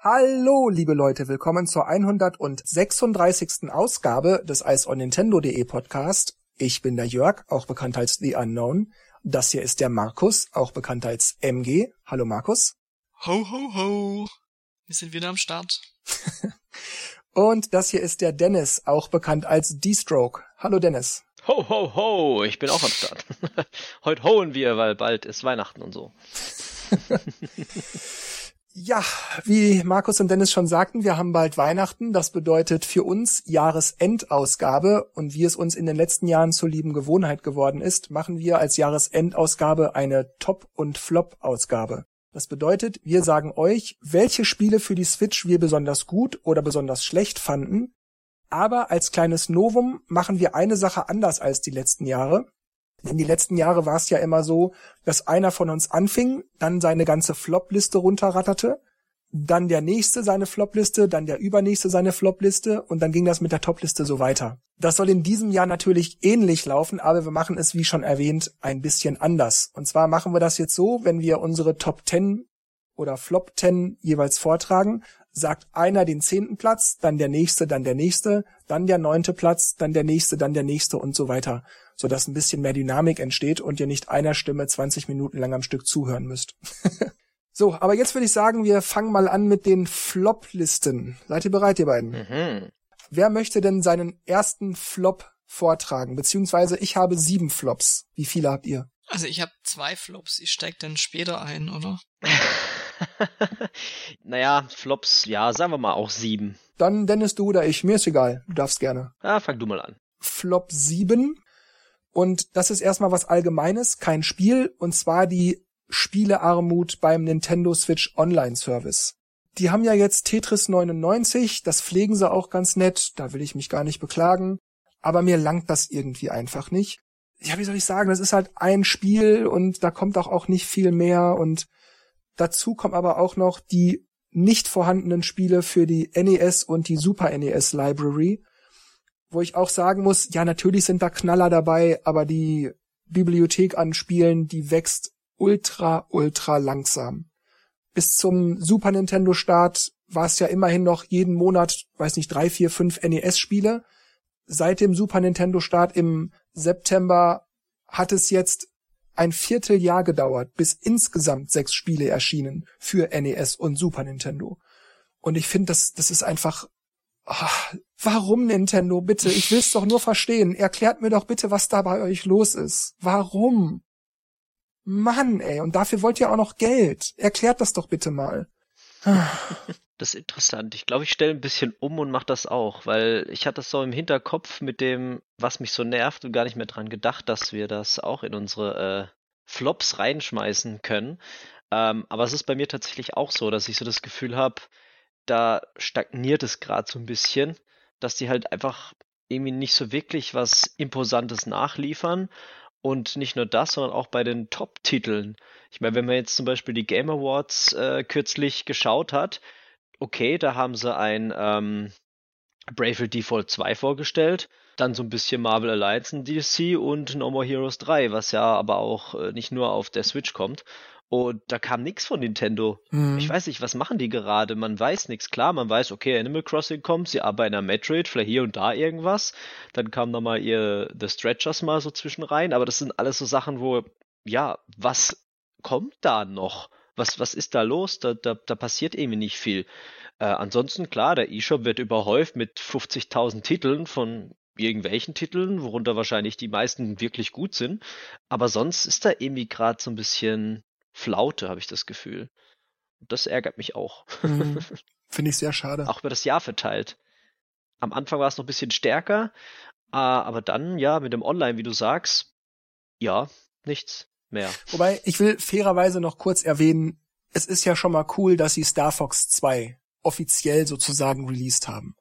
Hallo, liebe Leute, willkommen zur 136. Ausgabe des Ice on Nintendo.de Podcast. Ich bin der Jörg, auch bekannt als The Unknown. Das hier ist der Markus, auch bekannt als MG. Hallo Markus. Ho, ho, ho. Wir sind wieder am Start. Und das hier ist der Dennis, auch bekannt als D-Stroke. Hallo Dennis. Ho, ho, ho, ich bin auch am Start. Heute holen wir, weil bald ist Weihnachten und so. ja, wie Markus und Dennis schon sagten, wir haben bald Weihnachten. Das bedeutet für uns Jahresendausgabe. Und wie es uns in den letzten Jahren zur lieben Gewohnheit geworden ist, machen wir als Jahresendausgabe eine Top- und Flop-Ausgabe. Das bedeutet, wir sagen euch, welche Spiele für die Switch wir besonders gut oder besonders schlecht fanden. Aber als kleines Novum machen wir eine Sache anders als die letzten Jahre. In die letzten Jahre war es ja immer so, dass einer von uns anfing, dann seine ganze Flop-Liste runterratterte, dann der nächste seine Flop-Liste, dann der übernächste seine Flop-Liste und dann ging das mit der Top-Liste so weiter. Das soll in diesem Jahr natürlich ähnlich laufen, aber wir machen es, wie schon erwähnt, ein bisschen anders. Und zwar machen wir das jetzt so, wenn wir unsere Top 10 oder Flop 10 jeweils vortragen, sagt einer den zehnten Platz, dann der nächste, dann der nächste, dann der neunte Platz, dann der nächste, dann der nächste und so weiter, sodass ein bisschen mehr Dynamik entsteht und ihr nicht einer Stimme 20 Minuten lang am Stück zuhören müsst. so, aber jetzt würde ich sagen, wir fangen mal an mit den Flop-Listen. Seid ihr bereit, ihr beiden? Mhm. Wer möchte denn seinen ersten Flop vortragen? Beziehungsweise ich habe sieben Flops. Wie viele habt ihr? Also ich habe zwei Flops. Ich steig dann später ein, oder? naja, Flops, ja, sagen wir mal auch sieben. Dann Dennis, du oder ich, mir ist egal. Du darfst gerne. Ja, fang du mal an. Flop sieben. Und das ist erstmal was Allgemeines, kein Spiel, und zwar die Spielearmut beim Nintendo Switch Online Service. Die haben ja jetzt Tetris 99, das pflegen sie auch ganz nett, da will ich mich gar nicht beklagen, aber mir langt das irgendwie einfach nicht. Ja, wie soll ich sagen, das ist halt ein Spiel und da kommt auch, auch nicht viel mehr und dazu kommen aber auch noch die nicht vorhandenen Spiele für die NES und die Super NES Library, wo ich auch sagen muss, ja, natürlich sind da Knaller dabei, aber die Bibliothek an Spielen, die wächst ultra, ultra langsam bis zum Super Nintendo Start war es ja immerhin noch jeden Monat, weiß nicht, drei, vier, fünf NES-Spiele. Seit dem Super Nintendo Start im September hat es jetzt ein Vierteljahr gedauert, bis insgesamt sechs Spiele erschienen für NES und Super Nintendo. Und ich finde, das, das ist einfach, ach, warum Nintendo, bitte? Ich will's doch nur verstehen. Erklärt mir doch bitte, was da bei euch los ist. Warum? Mann, ey, und dafür wollt ihr auch noch Geld. Erklärt das doch bitte mal. Das ist interessant. Ich glaube, ich stelle ein bisschen um und mache das auch, weil ich hatte das so im Hinterkopf mit dem, was mich so nervt und gar nicht mehr dran gedacht, dass wir das auch in unsere äh, Flops reinschmeißen können. Ähm, aber es ist bei mir tatsächlich auch so, dass ich so das Gefühl habe, da stagniert es gerade so ein bisschen, dass die halt einfach irgendwie nicht so wirklich was Imposantes nachliefern und nicht nur das, sondern auch bei den Top-Titeln. Ich meine, wenn man jetzt zum Beispiel die Game Awards äh, kürzlich geschaut hat, okay, da haben sie ein ähm, Bravely Default 2 vorgestellt, dann so ein bisschen Marvel Alliance in DLC und No More Heroes 3, was ja aber auch äh, nicht nur auf der Switch kommt. Und da kam nichts von Nintendo. Mhm. Ich weiß nicht, was machen die gerade? Man weiß nichts. Klar, man weiß, okay, Animal Crossing kommt, sie arbeiten am Metroid, vielleicht hier und da irgendwas. Dann kam da mal ihr The Stretchers mal so zwischen rein. Aber das sind alles so Sachen, wo, ja, was kommt da noch? Was, was ist da los? Da, da, da passiert irgendwie nicht viel. Äh, ansonsten, klar, der eShop wird überhäuft mit 50.000 Titeln von irgendwelchen Titeln, worunter wahrscheinlich die meisten wirklich gut sind. Aber sonst ist da irgendwie gerade so ein bisschen Flaute, habe ich das Gefühl. Das ärgert mich auch. Mhm. Finde ich sehr schade. Auch über das Jahr verteilt. Am Anfang war es noch ein bisschen stärker, ah, aber dann, ja, mit dem Online, wie du sagst, ja, nichts mehr. Wobei, ich will fairerweise noch kurz erwähnen, es ist ja schon mal cool, dass sie Star Fox 2 offiziell sozusagen released haben.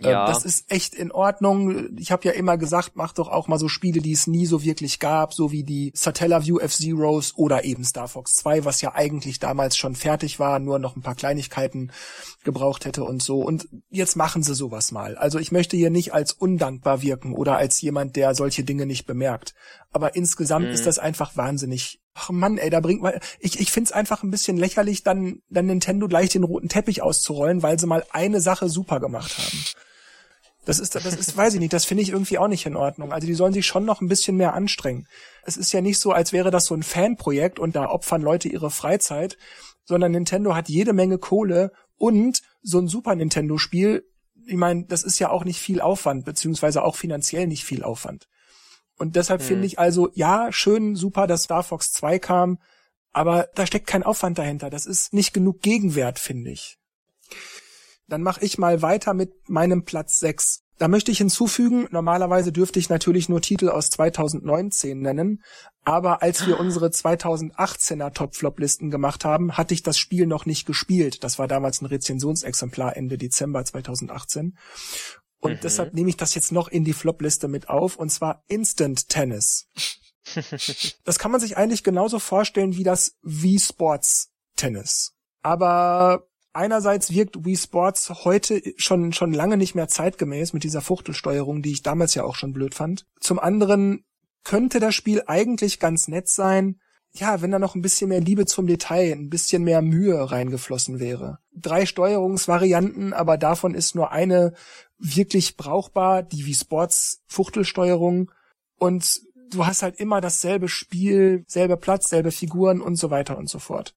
Ähm, ja. Das ist echt in Ordnung. Ich habe ja immer gesagt, mach doch auch mal so Spiele, die es nie so wirklich gab, so wie die Satellaview F-Zeros oder eben Star Fox 2, was ja eigentlich damals schon fertig war, nur noch ein paar Kleinigkeiten gebraucht hätte und so. Und jetzt machen sie sowas mal. Also ich möchte hier nicht als undankbar wirken oder als jemand, der solche Dinge nicht bemerkt. Aber insgesamt mhm. ist das einfach wahnsinnig Ach Mann, ey, da bringt man, ich, ich find's einfach ein bisschen lächerlich, dann, dann Nintendo gleich den roten Teppich auszurollen, weil sie mal eine Sache super gemacht haben. Das ist, das ist, weiß ich nicht, das finde ich irgendwie auch nicht in Ordnung. Also die sollen sich schon noch ein bisschen mehr anstrengen. Es ist ja nicht so, als wäre das so ein Fanprojekt und da opfern Leute ihre Freizeit, sondern Nintendo hat jede Menge Kohle und so ein Super Nintendo Spiel, ich meine, das ist ja auch nicht viel Aufwand, beziehungsweise auch finanziell nicht viel Aufwand. Und deshalb hm. finde ich also, ja, schön, super, dass Star Fox 2 kam, aber da steckt kein Aufwand dahinter. Das ist nicht genug Gegenwert, finde ich. Dann mache ich mal weiter mit meinem Platz 6. Da möchte ich hinzufügen, normalerweise dürfte ich natürlich nur Titel aus 2019 nennen, aber als wir unsere 2018er Top-Flop-Listen gemacht haben, hatte ich das Spiel noch nicht gespielt. Das war damals ein Rezensionsexemplar Ende Dezember 2018. Und mhm. deshalb nehme ich das jetzt noch in die Flop-Liste mit auf, und zwar Instant Tennis. das kann man sich eigentlich genauso vorstellen wie das Wii Sports Tennis. Aber einerseits wirkt Wii Sports heute schon, schon lange nicht mehr zeitgemäß mit dieser Fuchtelsteuerung, die ich damals ja auch schon blöd fand. Zum anderen könnte das Spiel eigentlich ganz nett sein, ja, wenn da noch ein bisschen mehr Liebe zum Detail, ein bisschen mehr Mühe reingeflossen wäre. Drei Steuerungsvarianten, aber davon ist nur eine wirklich brauchbar, die Wii Sports Fuchtelsteuerung. Und du hast halt immer dasselbe Spiel, selbe Platz, selbe Figuren und so weiter und so fort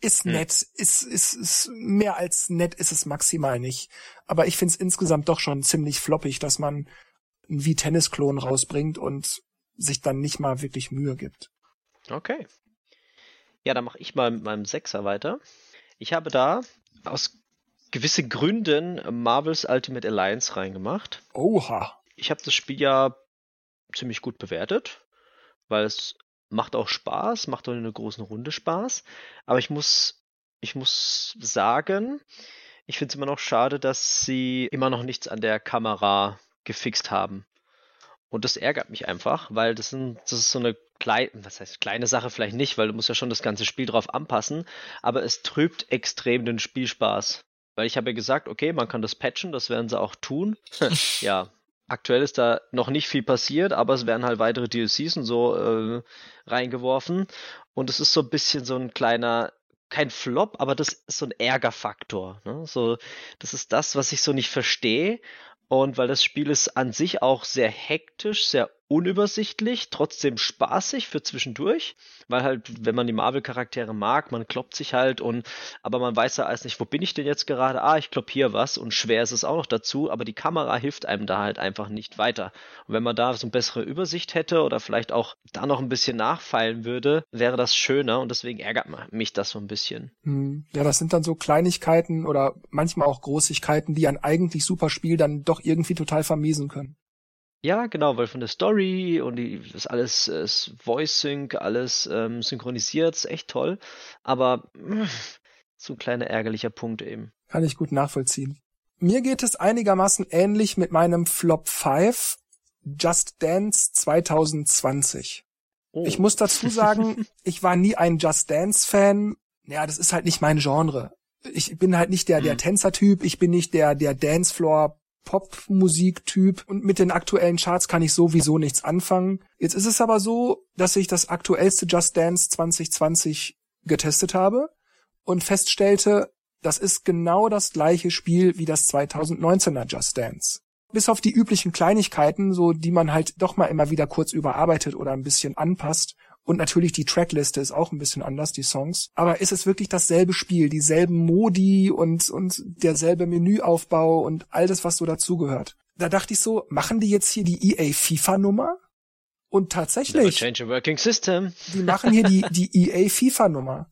ist hm. nett, ist, ist, ist mehr als nett ist es maximal nicht. Aber ich find's insgesamt doch schon ziemlich floppig, dass man einen wie Tennis-Klon rausbringt und sich dann nicht mal wirklich Mühe gibt. Okay. Ja, dann mache ich mal mit meinem Sechser weiter. Ich habe da aus gewissen Gründen Marvel's Ultimate Alliance reingemacht. Oha. Ich habe das Spiel ja ziemlich gut bewertet, weil es macht auch Spaß, macht auch in einer großen Runde Spaß. Aber ich muss, ich muss sagen, ich finde es immer noch schade, dass sie immer noch nichts an der Kamera gefixt haben. Und das ärgert mich einfach, weil das, sind, das ist so eine kleine, was heißt kleine Sache vielleicht nicht, weil du musst ja schon das ganze Spiel drauf anpassen, aber es trübt extrem den Spielspaß. Weil ich habe ja gesagt, okay, man kann das patchen, das werden sie auch tun. ja, Aktuell ist da noch nicht viel passiert, aber es werden halt weitere DLCs und so äh, reingeworfen. Und es ist so ein bisschen so ein kleiner, kein Flop, aber das ist so ein Ärgerfaktor. Ne? So, das ist das, was ich so nicht verstehe. Und weil das Spiel ist an sich auch sehr hektisch, sehr unübersichtlich, trotzdem spaßig für zwischendurch, weil halt, wenn man die Marvel-Charaktere mag, man kloppt sich halt und, aber man weiß ja alles nicht, wo bin ich denn jetzt gerade? Ah, ich klopp hier was und schwer ist es auch noch dazu, aber die Kamera hilft einem da halt einfach nicht weiter. Und wenn man da so eine bessere Übersicht hätte oder vielleicht auch da noch ein bisschen nachfeilen würde, wäre das schöner und deswegen ärgert mich das so ein bisschen. Hm. Ja, das sind dann so Kleinigkeiten oder manchmal auch Großigkeiten, die ein eigentlich super Spiel dann doch irgendwie total vermiesen können. Ja, genau, weil von der Story und die, das alles äh, Voice Sync, alles ähm, synchronisiert, ist echt toll. Aber mh, so ein kleiner ärgerlicher Punkt eben. Kann ich gut nachvollziehen. Mir geht es einigermaßen ähnlich mit meinem Flop 5 Just Dance 2020. Oh. Ich muss dazu sagen, ich war nie ein Just Dance Fan. Ja, das ist halt nicht mein Genre. Ich bin halt nicht der, der hm. Tänzertyp. Ich bin nicht der, der Dancefloor Popmusiktyp und mit den aktuellen Charts kann ich sowieso nichts anfangen. Jetzt ist es aber so, dass ich das aktuellste Just Dance 2020 getestet habe und feststellte, das ist genau das gleiche Spiel wie das 2019er Just Dance. Bis auf die üblichen Kleinigkeiten, so die man halt doch mal immer wieder kurz überarbeitet oder ein bisschen anpasst, und natürlich die Trackliste ist auch ein bisschen anders, die Songs. Aber ist es wirklich dasselbe Spiel, dieselben Modi und, und derselbe Menüaufbau und all das, was so dazugehört. Da dachte ich so, machen die jetzt hier die EA FIFA Nummer? Und tatsächlich. change a working system. Die machen hier die, die EA FIFA Nummer.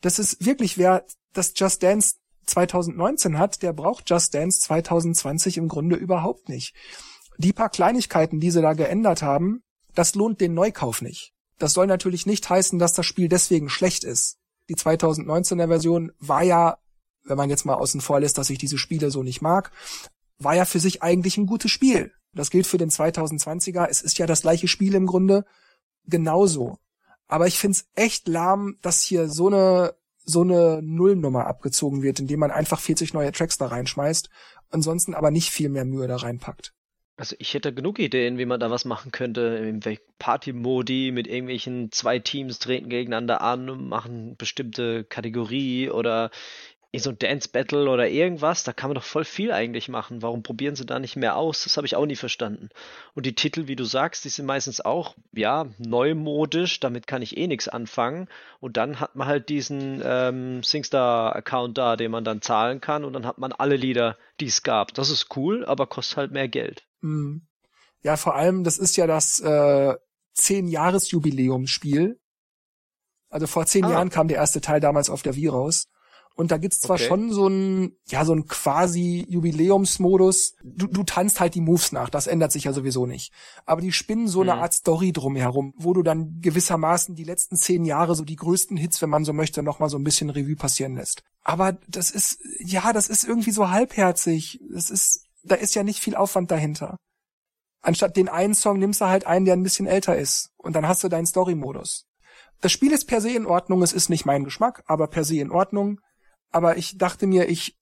Das ist wirklich, wer das Just Dance 2019 hat, der braucht Just Dance 2020 im Grunde überhaupt nicht. Die paar Kleinigkeiten, die sie da geändert haben, das lohnt den Neukauf nicht. Das soll natürlich nicht heißen, dass das Spiel deswegen schlecht ist. Die 2019er Version war ja, wenn man jetzt mal außen vor lässt, dass ich diese Spiele so nicht mag, war ja für sich eigentlich ein gutes Spiel. Das gilt für den 2020er. Es ist ja das gleiche Spiel im Grunde genauso. Aber ich find's echt lahm, dass hier so eine so eine Nullnummer abgezogen wird, indem man einfach 40 neue Tracks da reinschmeißt, ansonsten aber nicht viel mehr Mühe da reinpackt. Also ich hätte genug Ideen, wie man da was machen könnte. Im Party-Modi mit irgendwelchen zwei Teams treten gegeneinander an, machen bestimmte Kategorie oder in so ein Dance Battle oder irgendwas, da kann man doch voll viel eigentlich machen. Warum probieren sie da nicht mehr aus? Das habe ich auch nie verstanden. Und die Titel, wie du sagst, die sind meistens auch, ja, neumodisch, damit kann ich eh nichts anfangen. Und dann hat man halt diesen ähm, SingStar-Account da, den man dann zahlen kann und dann hat man alle Lieder, die es gab. Das ist cool, aber kostet halt mehr Geld. Hm. Ja, vor allem, das ist ja das äh, Zehn-Jahres-Jubiläumsspiel. Also vor zehn ah. Jahren kam der erste Teil damals auf der Wii raus. Und da gibt's zwar okay. schon so ein, ja, so ein quasi Jubiläumsmodus. Du, du tanzt halt die Moves nach, das ändert sich ja sowieso nicht. Aber die spinnen so mhm. eine Art Story drumherum, wo du dann gewissermaßen die letzten zehn Jahre so die größten Hits, wenn man so möchte, nochmal so ein bisschen Revue passieren lässt. Aber das ist, ja, das ist irgendwie so halbherzig. Das ist, da ist ja nicht viel Aufwand dahinter. Anstatt den einen Song nimmst du halt einen, der ein bisschen älter ist. Und dann hast du deinen Story-Modus. Das Spiel ist per se in Ordnung, es ist nicht mein Geschmack, aber per se in Ordnung aber ich dachte mir, ich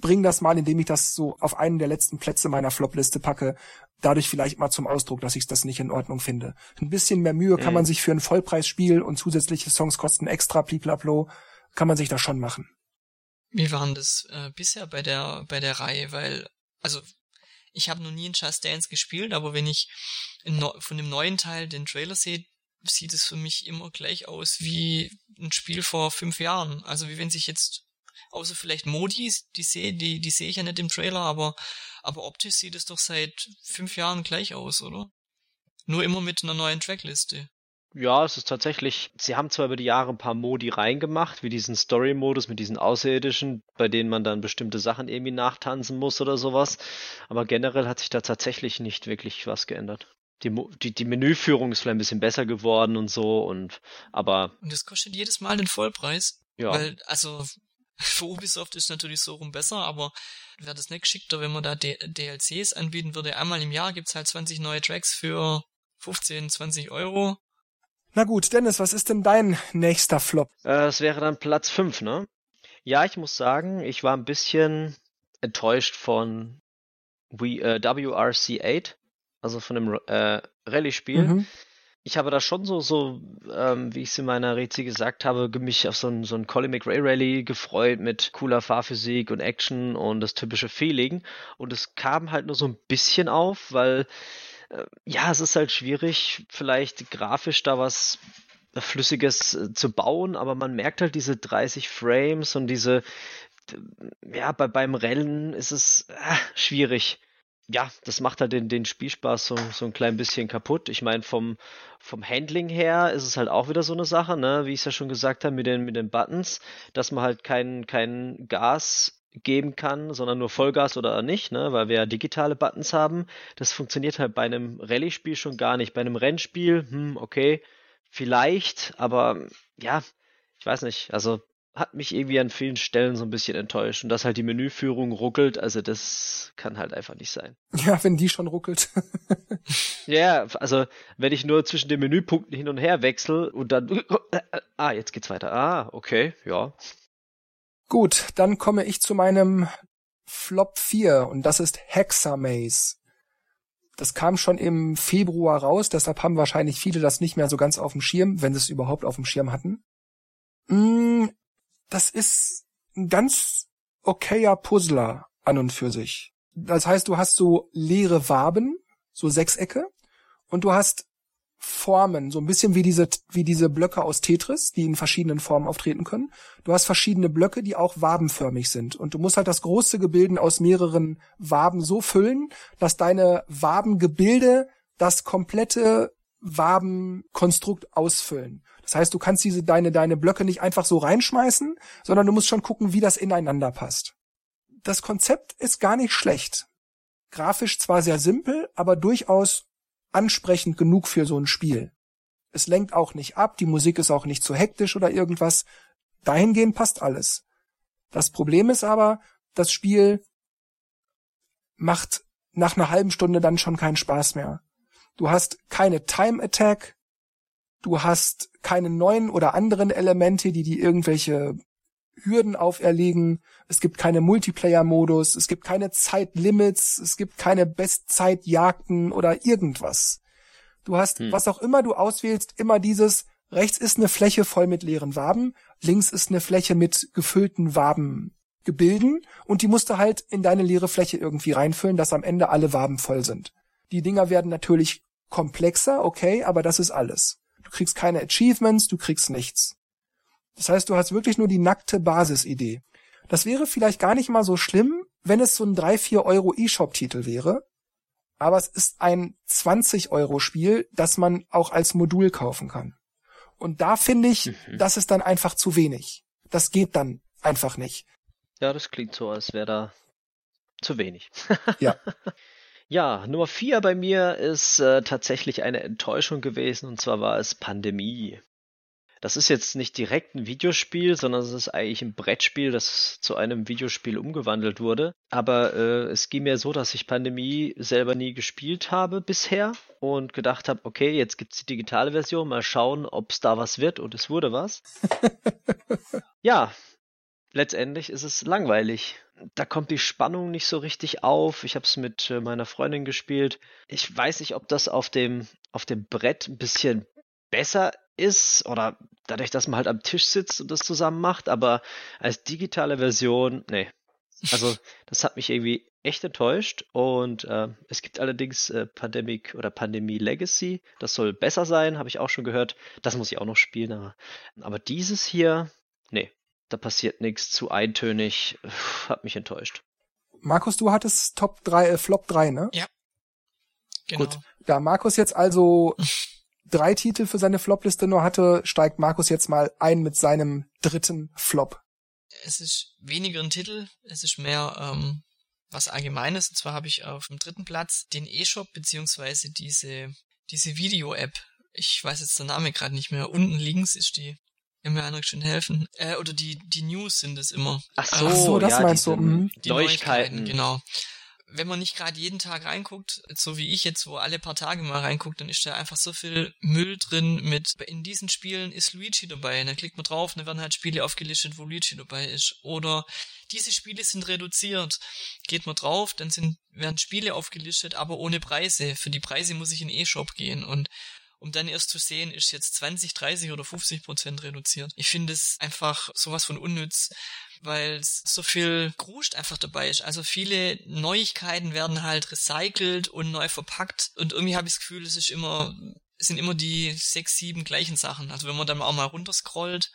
bring das mal, indem ich das so auf einen der letzten Plätze meiner Flopliste packe, dadurch vielleicht mal zum Ausdruck, dass ich das nicht in Ordnung finde. Ein bisschen mehr Mühe kann man mhm. sich für ein Vollpreisspiel und zusätzliche Songs kosten extra bliblablo, kann man sich da schon machen. Wie waren das äh, bisher bei der bei der Reihe? Weil also ich habe noch nie in Just Dance gespielt, aber wenn ich von dem neuen Teil den Trailer sehe, sieht es für mich immer gleich aus wie ein Spiel vor fünf Jahren. Also wie wenn sich jetzt Außer vielleicht Modis, die sehe, die, die sehe ich ja nicht im Trailer, aber, aber optisch sieht es doch seit fünf Jahren gleich aus, oder? Nur immer mit einer neuen Trackliste. Ja, es ist tatsächlich, sie haben zwar über die Jahre ein paar Modi reingemacht, wie diesen Story-Modus mit diesen Außerirdischen, bei denen man dann bestimmte Sachen irgendwie nachtanzen muss oder sowas, aber generell hat sich da tatsächlich nicht wirklich was geändert. Die, die, die Menüführung ist vielleicht ein bisschen besser geworden und so und aber. Und das kostet jedes Mal den Vollpreis. Ja. Weil, also, für Ubisoft ist natürlich so rum besser, aber wäre das nicht geschickter, wenn man da D DLCs anbieten würde. Einmal im Jahr gibt's halt 20 neue Tracks für 15, 20 Euro. Na gut, Dennis, was ist denn dein nächster Flop? Äh, es wäre dann Platz 5, ne? Ja, ich muss sagen, ich war ein bisschen enttäuscht von We, äh, WRC8, also von dem äh, Rallye-Spiel. Mhm ich habe da schon so, so ähm, wie ich es in meiner Rezi gesagt habe, mich auf so ein, so ein Colin McRae Rally gefreut mit cooler Fahrphysik und Action und das typische Feeling. Und es kam halt nur so ein bisschen auf, weil äh, ja, es ist halt schwierig, vielleicht grafisch da was Flüssiges äh, zu bauen, aber man merkt halt diese 30 Frames und diese, ja, bei, beim Rennen ist es äh, schwierig ja, das macht halt den, den Spielspaß so, so ein klein bisschen kaputt. Ich meine, vom, vom Handling her ist es halt auch wieder so eine Sache, ne, wie ich es ja schon gesagt habe, mit den, mit den Buttons, dass man halt kein, kein Gas geben kann, sondern nur Vollgas oder nicht, ne, weil wir ja digitale Buttons haben. Das funktioniert halt bei einem Rallye-Spiel schon gar nicht. Bei einem Rennspiel, hm, okay, vielleicht, aber ja, ich weiß nicht. Also hat mich irgendwie an vielen Stellen so ein bisschen enttäuscht. Und dass halt die Menüführung ruckelt, also das kann halt einfach nicht sein. Ja, wenn die schon ruckelt. ja, also wenn ich nur zwischen den Menüpunkten hin und her wechsle und dann, ah, jetzt geht's weiter. Ah, okay, ja. Gut, dann komme ich zu meinem Flop 4 und das ist Hexamaze. Das kam schon im Februar raus, deshalb haben wahrscheinlich viele das nicht mehr so ganz auf dem Schirm, wenn sie es überhaupt auf dem Schirm hatten. Mm, das ist ein ganz okayer Puzzler an und für sich. Das heißt, du hast so leere Waben, so Sechsecke, und du hast Formen, so ein bisschen wie diese, wie diese Blöcke aus Tetris, die in verschiedenen Formen auftreten können. Du hast verschiedene Blöcke, die auch wabenförmig sind. Und du musst halt das große Gebilde aus mehreren Waben so füllen, dass deine Wabengebilde das komplette Wabenkonstrukt ausfüllen. Das heißt, du kannst diese deine deine Blöcke nicht einfach so reinschmeißen, sondern du musst schon gucken, wie das ineinander passt. Das Konzept ist gar nicht schlecht. Grafisch zwar sehr simpel, aber durchaus ansprechend genug für so ein Spiel. Es lenkt auch nicht ab, die Musik ist auch nicht zu hektisch oder irgendwas. Dahingehend passt alles. Das Problem ist aber, das Spiel macht nach einer halben Stunde dann schon keinen Spaß mehr. Du hast keine Time Attack, du hast keine neuen oder anderen Elemente, die die irgendwelche Hürden auferlegen, es gibt keine Multiplayer-Modus, es gibt keine Zeitlimits, es gibt keine Bestzeitjagden oder irgendwas. Du hast, hm. was auch immer du auswählst, immer dieses, rechts ist eine Fläche voll mit leeren Waben, links ist eine Fläche mit gefüllten Wabengebilden und die musst du halt in deine leere Fläche irgendwie reinfüllen, dass am Ende alle Waben voll sind. Die Dinger werden natürlich komplexer, okay, aber das ist alles. Du kriegst keine Achievements, du kriegst nichts. Das heißt, du hast wirklich nur die nackte Basisidee. Das wäre vielleicht gar nicht mal so schlimm, wenn es so ein 3-4 Euro E-Shop-Titel wäre. Aber es ist ein 20 Euro Spiel, das man auch als Modul kaufen kann. Und da finde ich, mhm. das ist dann einfach zu wenig. Das geht dann einfach nicht. Ja, das klingt so, als wäre da zu wenig. ja. Ja, Nummer vier bei mir ist äh, tatsächlich eine Enttäuschung gewesen, und zwar war es Pandemie. Das ist jetzt nicht direkt ein Videospiel, sondern es ist eigentlich ein Brettspiel, das zu einem Videospiel umgewandelt wurde. Aber äh, es ging mir so, dass ich Pandemie selber nie gespielt habe bisher und gedacht habe, okay, jetzt gibt's die digitale Version, mal schauen, ob es da was wird und es wurde was. ja, letztendlich ist es langweilig da kommt die Spannung nicht so richtig auf. Ich habe es mit äh, meiner Freundin gespielt. Ich weiß nicht, ob das auf dem, auf dem Brett ein bisschen besser ist oder dadurch, dass man halt am Tisch sitzt und das zusammen macht, aber als digitale Version, nee. Also, das hat mich irgendwie echt enttäuscht und äh, es gibt allerdings äh, Pandemic oder Pandemie Legacy. Das soll besser sein, habe ich auch schon gehört. Das muss ich auch noch spielen, aber, aber dieses hier, nee, da passiert nichts, zu eintönig, hat mich enttäuscht. Markus, du hattest Top 3, äh, Flop 3, ne? Ja. Genau. Gut. Da Markus jetzt also drei Titel für seine Flopliste nur hatte, steigt Markus jetzt mal ein mit seinem dritten Flop. Es ist weniger ein Titel, es ist mehr ähm, was Allgemeines. Und zwar habe ich auf dem dritten Platz den E-Shop beziehungsweise diese diese Video-App. Ich weiß jetzt der Name gerade nicht mehr. Unten links ist die ja, mir einer schön helfen. Äh, oder die, die News sind es immer. Ach so, Ach so das ja, meinst du. Mhm. Die Neuigkeiten. Neuigkeiten. Genau. Wenn man nicht gerade jeden Tag reinguckt, so wie ich jetzt, wo alle paar Tage mal reinguckt, dann ist da einfach so viel Müll drin mit, in diesen Spielen ist Luigi dabei. dann klickt man drauf, dann werden halt Spiele aufgelistet, wo Luigi dabei ist. Oder diese Spiele sind reduziert. Geht man drauf, dann sind, werden Spiele aufgelistet, aber ohne Preise. Für die Preise muss ich in E-Shop gehen. Und um dann erst zu sehen, ist jetzt 20, 30 oder 50 Prozent reduziert. Ich finde es einfach sowas von unnütz, weil so viel Gruscht einfach dabei ist. Also viele Neuigkeiten werden halt recycelt und neu verpackt und irgendwie habe ich das Gefühl, es ist immer, es sind immer die sechs, sieben gleichen Sachen. Also wenn man dann auch mal runterscrollt,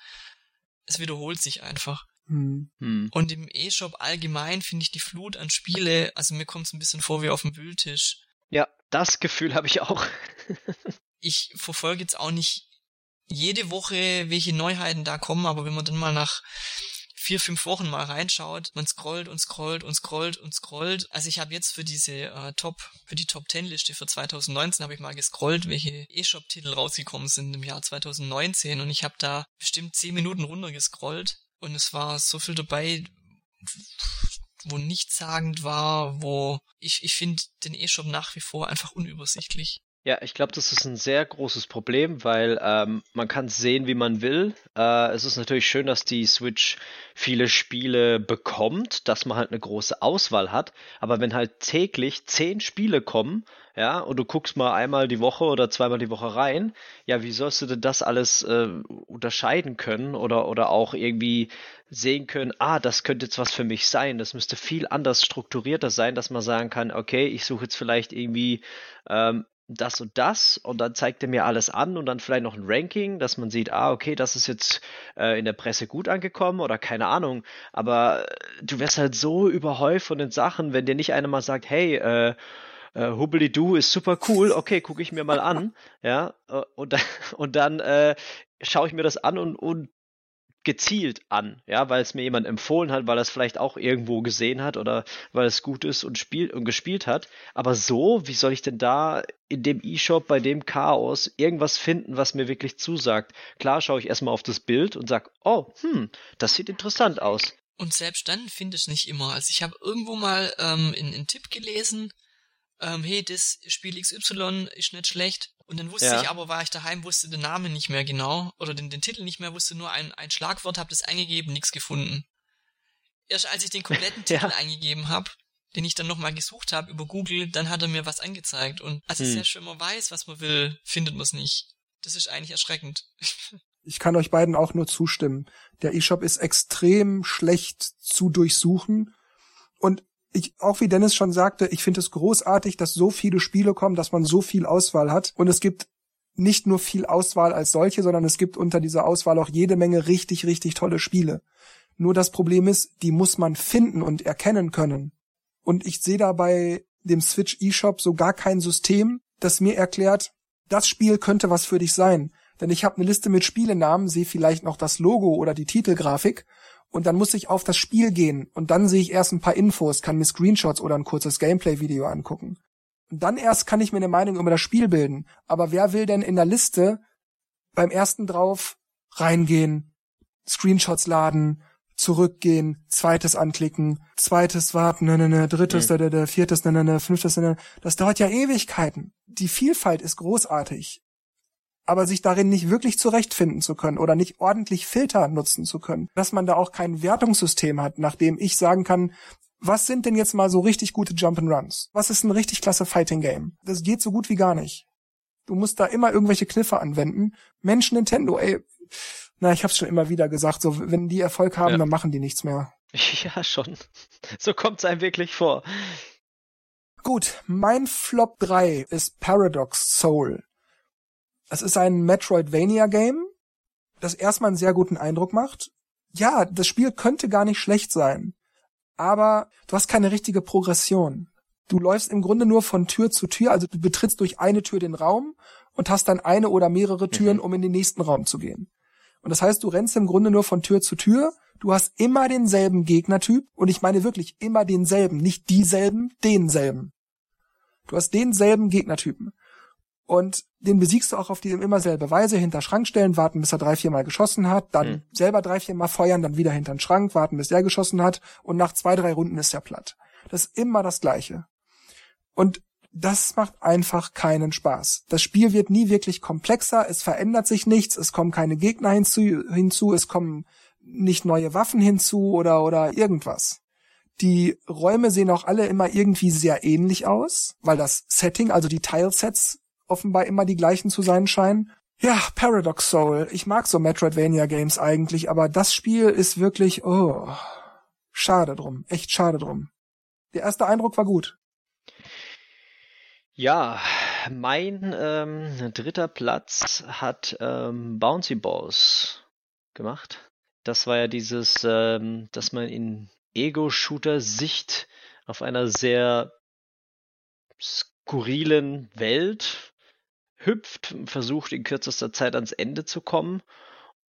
es wiederholt sich einfach. Hm. hm. Und im E-Shop allgemein finde ich die Flut an Spiele, also mir kommt es ein bisschen vor wie auf dem Wühltisch. Ja, das Gefühl habe ich auch. ich verfolge jetzt auch nicht jede Woche, welche Neuheiten da kommen, aber wenn man dann mal nach vier, fünf Wochen mal reinschaut, man scrollt und scrollt und scrollt und scrollt. Also ich habe jetzt für diese äh, Top, für die Top 10 Liste für 2019 habe ich mal gescrollt, welche E-Shop-Titel rausgekommen sind im Jahr 2019 und ich habe da bestimmt zehn Minuten runtergescrollt und es war so viel dabei, wo nichtssagend war, wo ich, ich finde den E-Shop nach wie vor einfach unübersichtlich. Ja, ich glaube, das ist ein sehr großes Problem, weil ähm, man kann sehen, wie man will. Äh, es ist natürlich schön, dass die Switch viele Spiele bekommt, dass man halt eine große Auswahl hat. Aber wenn halt täglich zehn Spiele kommen, ja, und du guckst mal einmal die Woche oder zweimal die Woche rein, ja, wie sollst du denn das alles äh, unterscheiden können oder oder auch irgendwie sehen können, ah, das könnte jetzt was für mich sein. Das müsste viel anders strukturierter sein, dass man sagen kann, okay, ich suche jetzt vielleicht irgendwie ähm, das und das und dann zeigt er mir alles an und dann vielleicht noch ein Ranking, dass man sieht, ah, okay, das ist jetzt äh, in der Presse gut angekommen oder keine Ahnung. Aber äh, du wirst halt so überhäuft von den Sachen, wenn dir nicht einer mal sagt, hey, äh, äh, Hubbly Doo ist super cool, okay, gucke ich mir mal an, ja, äh, und dann, und dann äh, schaue ich mir das an und, und gezielt an, ja, weil es mir jemand empfohlen hat, weil er es vielleicht auch irgendwo gesehen hat oder weil es gut ist und spielt und gespielt hat. Aber so, wie soll ich denn da in dem E-Shop bei dem Chaos irgendwas finden, was mir wirklich zusagt? Klar schaue ich erstmal auf das Bild und sag, oh, hm, das sieht interessant aus. Und selbst dann finde ich nicht immer. Also ich habe irgendwo mal ähm, in, in Tipp gelesen, ähm, hey, das Spiel XY ist nicht schlecht. Und dann wusste Ja. ich aber, war ich daheim, wusste den Namen nicht mehr genau oder den, den Titel nicht mehr, wusste nur ein, ein Schlagwort, habe das eingegeben, nichts gefunden. Erst als ich den kompletten Ja. Titel eingegeben habe, den ich dann nochmal gesucht habe über Google, dann hat er mir was angezeigt. Und also Hm. selbst wenn man weiß, was man will, findet man es nicht. Das ist eigentlich erschreckend. Ich kann euch beiden auch nur zustimmen. Der eShop ist extrem schlecht zu durchsuchen. Und ich, auch wie Dennis schon sagte, ich finde es großartig, dass so viele Spiele kommen, dass man so viel Auswahl hat. Und es gibt nicht nur viel Auswahl als solche, sondern es gibt unter dieser Auswahl auch jede Menge richtig, richtig tolle Spiele. Nur das Problem ist, die muss man finden und erkennen können. Und ich sehe da bei dem Switch eShop so gar kein System, das mir erklärt, das Spiel könnte was für dich sein. Denn ich habe eine Liste mit Spielenamen, sehe vielleicht noch das Logo oder die Titelgrafik und dann muss ich auf das Spiel gehen und dann sehe ich erst ein paar Infos, kann mir Screenshots oder ein kurzes Gameplay-Video angucken. Und dann erst kann ich mir eine Meinung über das Spiel bilden. Aber wer will denn in der Liste beim ersten drauf reingehen, Screenshots laden, zurückgehen, zweites anklicken, zweites warten, ne, ne, ne, drittes, ne, ne, ne, viertes, ne, ne, ne, fünftes, ne, ne. Das dauert ja Ewigkeiten. Die Vielfalt ist großartig. Aber sich darin nicht wirklich zurechtfinden zu können oder nicht ordentlich Filter nutzen zu können, dass man da auch kein Wertungssystem hat, nachdem ich sagen kann, was sind denn jetzt mal so richtig gute Jump'n'Runs? Was ist ein richtig klasse Fighting Game? Das geht so gut wie gar nicht. Du musst da immer irgendwelche Kniffe anwenden. Mensch, Nintendo, ey, na, ich hab's schon immer wieder gesagt, so, wenn die Erfolg haben, Ja. dann machen die nichts mehr. Ja, schon. So kommt's einem wirklich vor. Gut, mein Flop 3 ist Paradox Soul. Es ist ein Metroidvania-Game, das erstmal einen sehr guten Eindruck macht. Ja, das Spiel könnte gar nicht schlecht sein, aber du hast keine richtige Progression. Du läufst im Grunde nur von Tür zu Tür, also du betrittst durch eine Tür den Raum und hast dann eine oder mehrere Türen, Mhm. um in den nächsten Raum zu gehen. Und das heißt, du rennst im Grunde nur von Tür zu Tür, du hast immer denselben Gegnertyp und ich meine wirklich immer denselben, nicht dieselben, denselben. Du hast denselben Gegnertypen. Und den besiegst du auch auf die immer selbe Weise, hinter Schrank stellen, warten, bis er drei, vier Mal geschossen hat, dann Mhm. selber drei, vier Mal feuern, dann wieder hinter den Schrank, warten, bis der geschossen hat und nach zwei, drei Runden ist er platt. Das ist immer das Gleiche. Und das macht einfach keinen Spaß. Das Spiel wird nie wirklich komplexer, es verändert sich nichts, es kommen keine Gegner hinzu, hinzu es kommen nicht neue Waffen hinzu oder, oder irgendwas. Die Räume sehen auch alle immer irgendwie sehr ähnlich aus, weil das Setting, also die Tilesets, offenbar immer die gleichen zu sein scheinen. Ja, Paradox Soul. Ich mag so Metroidvania-Games eigentlich, aber das Spiel ist wirklich, oh, schade drum. Echt schade drum. Der erste Eindruck war gut. Ja, mein ähm, dritter Platz hat ähm, Bouncy Balls gemacht. Das war ja dieses, ähm, dass man in Ego-Shooter-Sicht auf einer sehr skurrilen Welt hüpft, versucht in kürzester Zeit ans Ende zu kommen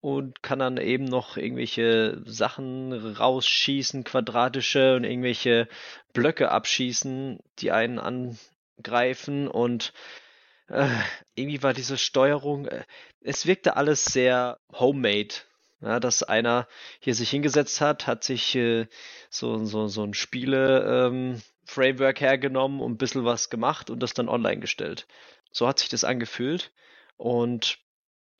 und kann dann eben noch irgendwelche Sachen rausschießen, quadratische und irgendwelche Blöcke abschießen, die einen angreifen und äh, irgendwie war diese Steuerung, äh, es wirkte alles sehr homemade. Ja, dass einer hier sich hingesetzt hat, hat sich äh, so, so, so ein Spiele-Framework hergenommen und ein bisschen was gemacht und das dann online gestellt. So hat sich das angefühlt. Und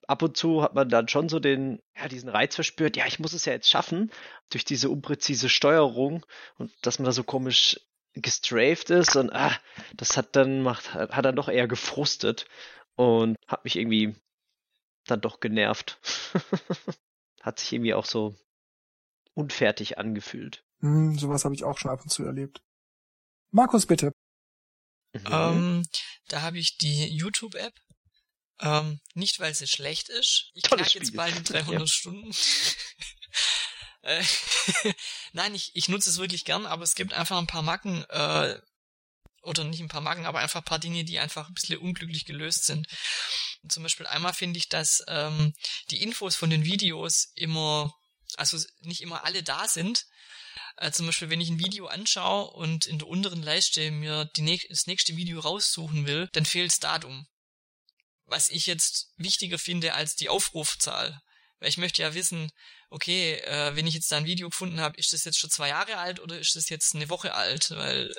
ab und zu hat man dann schon so den, ja, diesen Reiz verspürt, ja, ich muss es ja jetzt schaffen, durch diese unpräzise Steuerung und dass man da so komisch gestrafed ist und ah, das hat dann macht, hat dann doch eher gefrustet und hat mich irgendwie dann doch genervt. hat sich irgendwie auch so unfertig angefühlt. Hm, sowas habe ich auch schon ab und zu erlebt. Markus, bitte. Mhm. Ähm, da habe ich die YouTube-App. Ähm, nicht, weil sie schlecht ist. Ich Tolles knack jetzt bald die 300 Ja. Stunden. Äh, Nein, ich, ich nutze es wirklich gern, aber es gibt einfach ein paar Macken, äh, oder nicht ein paar Macken, aber einfach ein paar Dinge, die einfach ein bisschen unglücklich gelöst sind. Und zum Beispiel einmal finde ich, dass ähm, die Infos von den Videos immer, also nicht immer alle da sind. Äh, zum Beispiel, wenn ich ein Video anschaue und in der unteren Leiste mir die näch das nächste Video raussuchen will, dann fehlt das Datum. Was ich jetzt wichtiger finde als die Aufrufzahl. Weil ich möchte ja wissen, okay, äh, wenn ich jetzt da ein Video gefunden habe, ist das jetzt schon zwei Jahre alt oder ist das jetzt eine Woche alt? Weil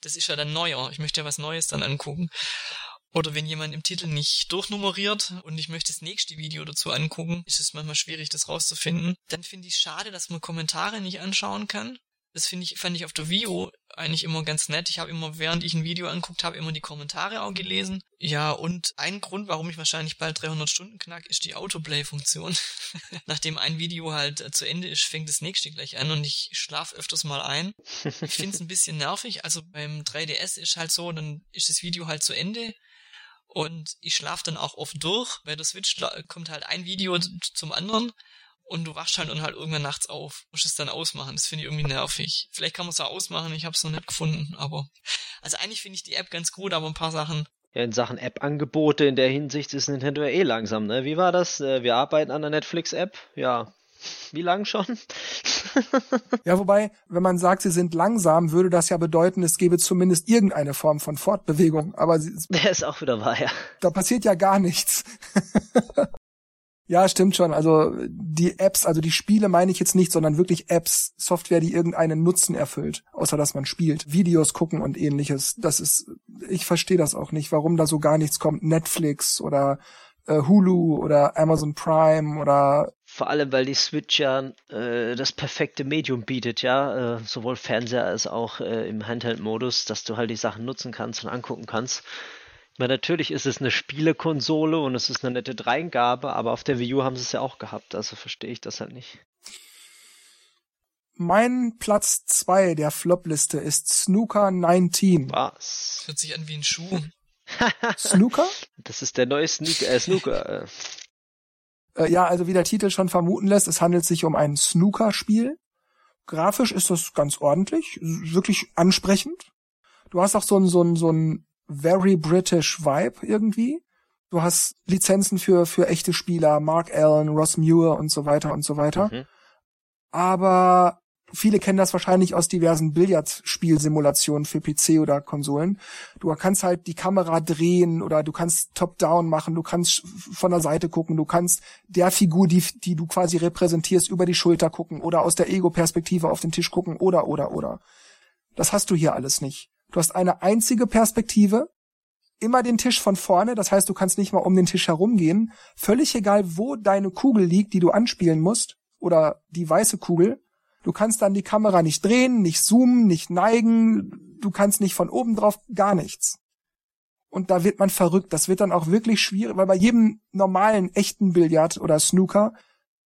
das ist ja dann neuer. Ich möchte ja was Neues dann angucken. Oder wenn jemand im Titel nicht durchnummeriert und ich möchte das nächste Video dazu angucken, ist es manchmal schwierig, das rauszufinden. Dann finde ich es schade, dass man Kommentare nicht anschauen kann. Das finde ich, fand ich auf der Vio eigentlich immer ganz nett. Ich habe immer, während ich ein Video anguckt habe, immer die Kommentare auch gelesen. Ja, und ein Grund, warum ich wahrscheinlich bald 300 Stunden knack, ist die Autoplay-Funktion. Nachdem ein Video halt äh, zu Ende ist, fängt das nächste gleich an und ich schlaf öfters mal ein. Ich finde es ein bisschen nervig. Also beim 3DS ist halt so, dann ist das Video halt zu Ende und ich schlafe dann auch oft durch. Bei der Switch kommt halt ein Video zum anderen und du wachst halt und halt irgendwann nachts auf. Musst es dann ausmachen. Das finde ich irgendwie nervig. Vielleicht kann man es auch ausmachen, ich habe es noch nicht gefunden, aber also eigentlich finde ich die App ganz gut, aber ein paar Sachen. Ja, in Sachen App-Angebote in der Hinsicht ist Nintendo ja eh langsam, ne? Wie war das? Äh, wir arbeiten an der Netflix-App. Ja, wie lang schon? ja, wobei, wenn man sagt, sie sind langsam, würde das ja bedeuten, es gäbe zumindest irgendeine Form von Fortbewegung. Aber sie, der ist auch wieder wahr, ja. Da passiert ja gar nichts. ja, stimmt schon. Also die Apps, also die Spiele meine ich jetzt nicht, sondern wirklich Apps, Software, die irgendeinen Nutzen erfüllt, außer dass man spielt, Videos gucken und ähnliches. Das ist, ich verstehe das auch nicht, warum da so gar nichts kommt. Netflix oder äh, Hulu oder Amazon Prime oder vor allem, weil die Switch ja äh, das perfekte Medium bietet, ja, äh, sowohl Fernseher als auch äh, im Handheld-Modus, dass du halt die Sachen nutzen kannst und angucken kannst. Ich meine, natürlich ist es eine Spielekonsole und es ist eine nette Dreingabe, aber auf der Wii U haben sie es ja auch gehabt, also verstehe ich das halt nicht. Mein Platz 2 der Flop-Liste ist Snooker 19. Was? Das hört sich an wie ein Schuh. Snooker? Das ist der neue Sneak äh, Snooker. Äh. Ja, also wie der Titel schon vermuten lässt, es handelt sich um ein Snooker-Spiel. Grafisch ist das ganz ordentlich, wirklich ansprechend. Du hast auch so ein, so ein, so ein very British Vibe irgendwie. Du hast Lizenzen für, für echte Spieler, Mark Allen, Ross Muir und so weiter und so weiter. Mhm. Aber Viele kennen das wahrscheinlich aus diversen Billardspielsimulationen für PC oder Konsolen. Du kannst halt die Kamera drehen oder du kannst Top-Down machen, du kannst von der Seite gucken, du kannst der Figur, die, die du quasi repräsentierst, über die Schulter gucken oder aus der Ego-Perspektive auf den Tisch gucken oder, oder, oder. Das hast du hier alles nicht. Du hast eine einzige Perspektive, immer den Tisch von vorne, das heißt, du kannst nicht mal um den Tisch herumgehen. Völlig egal, wo deine Kugel liegt, die du anspielen musst, oder die weiße Kugel, Du kannst dann die Kamera nicht drehen, nicht zoomen, nicht neigen, du kannst nicht von oben drauf, gar nichts. Und da wird man verrückt. Das wird dann auch wirklich schwierig, weil bei jedem normalen, echten Billard oder Snooker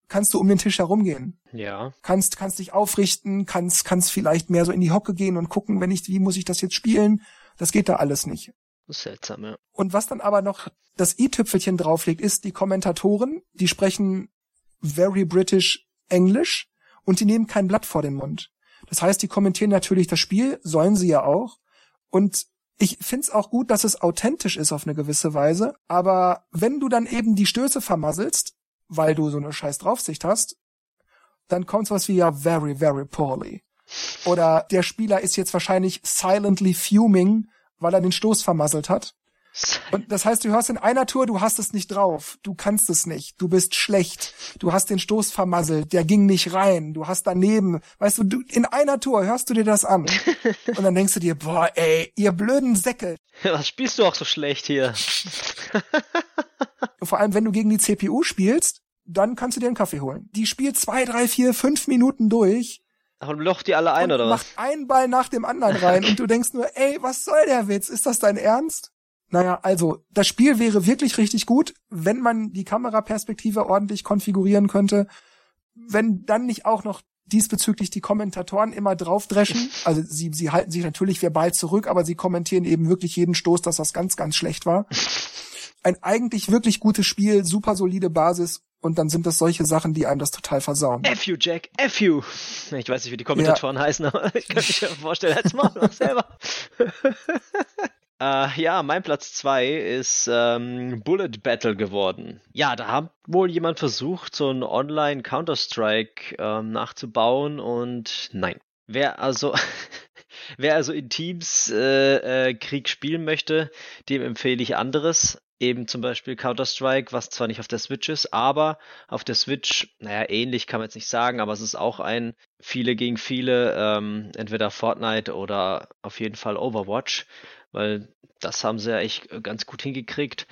kannst du um den Tisch herumgehen. Ja. Kannst, kannst dich aufrichten, kannst, kannst vielleicht mehr so in die Hocke gehen und gucken, wenn ich, wie muss ich das jetzt spielen? Das geht da alles nicht. Seltsam, ja. Und was dann aber noch das i-Tüpfelchen drauflegt, ist die Kommentatoren, die sprechen very British English und die nehmen kein Blatt vor den Mund. Das heißt, die kommentieren natürlich das Spiel, sollen sie ja auch. Und ich find's auch gut, dass es authentisch ist auf eine gewisse Weise. Aber wenn du dann eben die Stöße vermasselst, weil du so eine scheiß Draufsicht hast, dann kommt was wie ja very, very poorly. Oder der Spieler ist jetzt wahrscheinlich silently fuming, weil er den Stoß vermasselt hat. Und das heißt, du hörst in einer Tour, du hast es nicht drauf, du kannst es nicht, du bist schlecht, du hast den Stoß vermasselt, der ging nicht rein, du hast daneben, weißt du, du in einer Tour hörst du dir das an und dann denkst du dir, boah, ey, ihr blöden Säckel. Was spielst du auch so schlecht hier? Vor allem, wenn du gegen die CPU spielst, dann kannst du dir einen Kaffee holen. Die spielt zwei, drei, vier, fünf Minuten durch. Und locht die alle ein, oder was? Macht einen Ball nach dem anderen rein und du denkst nur, ey, was soll der Witz? Ist das dein Ernst? Naja, also das Spiel wäre wirklich richtig gut, wenn man die Kameraperspektive ordentlich konfigurieren könnte. Wenn dann nicht auch noch diesbezüglich die Kommentatoren immer draufdreschen. Also sie, sie halten sich natürlich verbal zurück, aber sie kommentieren eben wirklich jeden Stoß, dass das ganz, ganz schlecht war. Ein eigentlich wirklich gutes Spiel, super solide Basis und dann sind das solche Sachen, die einem das total versauen. F you, Jack, F you. Ich weiß nicht, wie die Kommentatoren ja. heißen, aber ich kann mich ja vorstellen, als mal selber. Äh, ja, mein Platz 2 ist ähm, Bullet Battle geworden. Ja, da hat wohl jemand versucht, so ein Online Counter-Strike ähm, nachzubauen und nein. Wer also wer also in Teams äh, äh, Krieg spielen möchte, dem empfehle ich anderes. Eben zum Beispiel Counter-Strike, was zwar nicht auf der Switch ist, aber auf der Switch, naja, ähnlich kann man jetzt nicht sagen, aber es ist auch ein viele gegen viele, ähm, entweder Fortnite oder auf jeden Fall Overwatch, weil das haben sie ja echt ganz gut hingekriegt.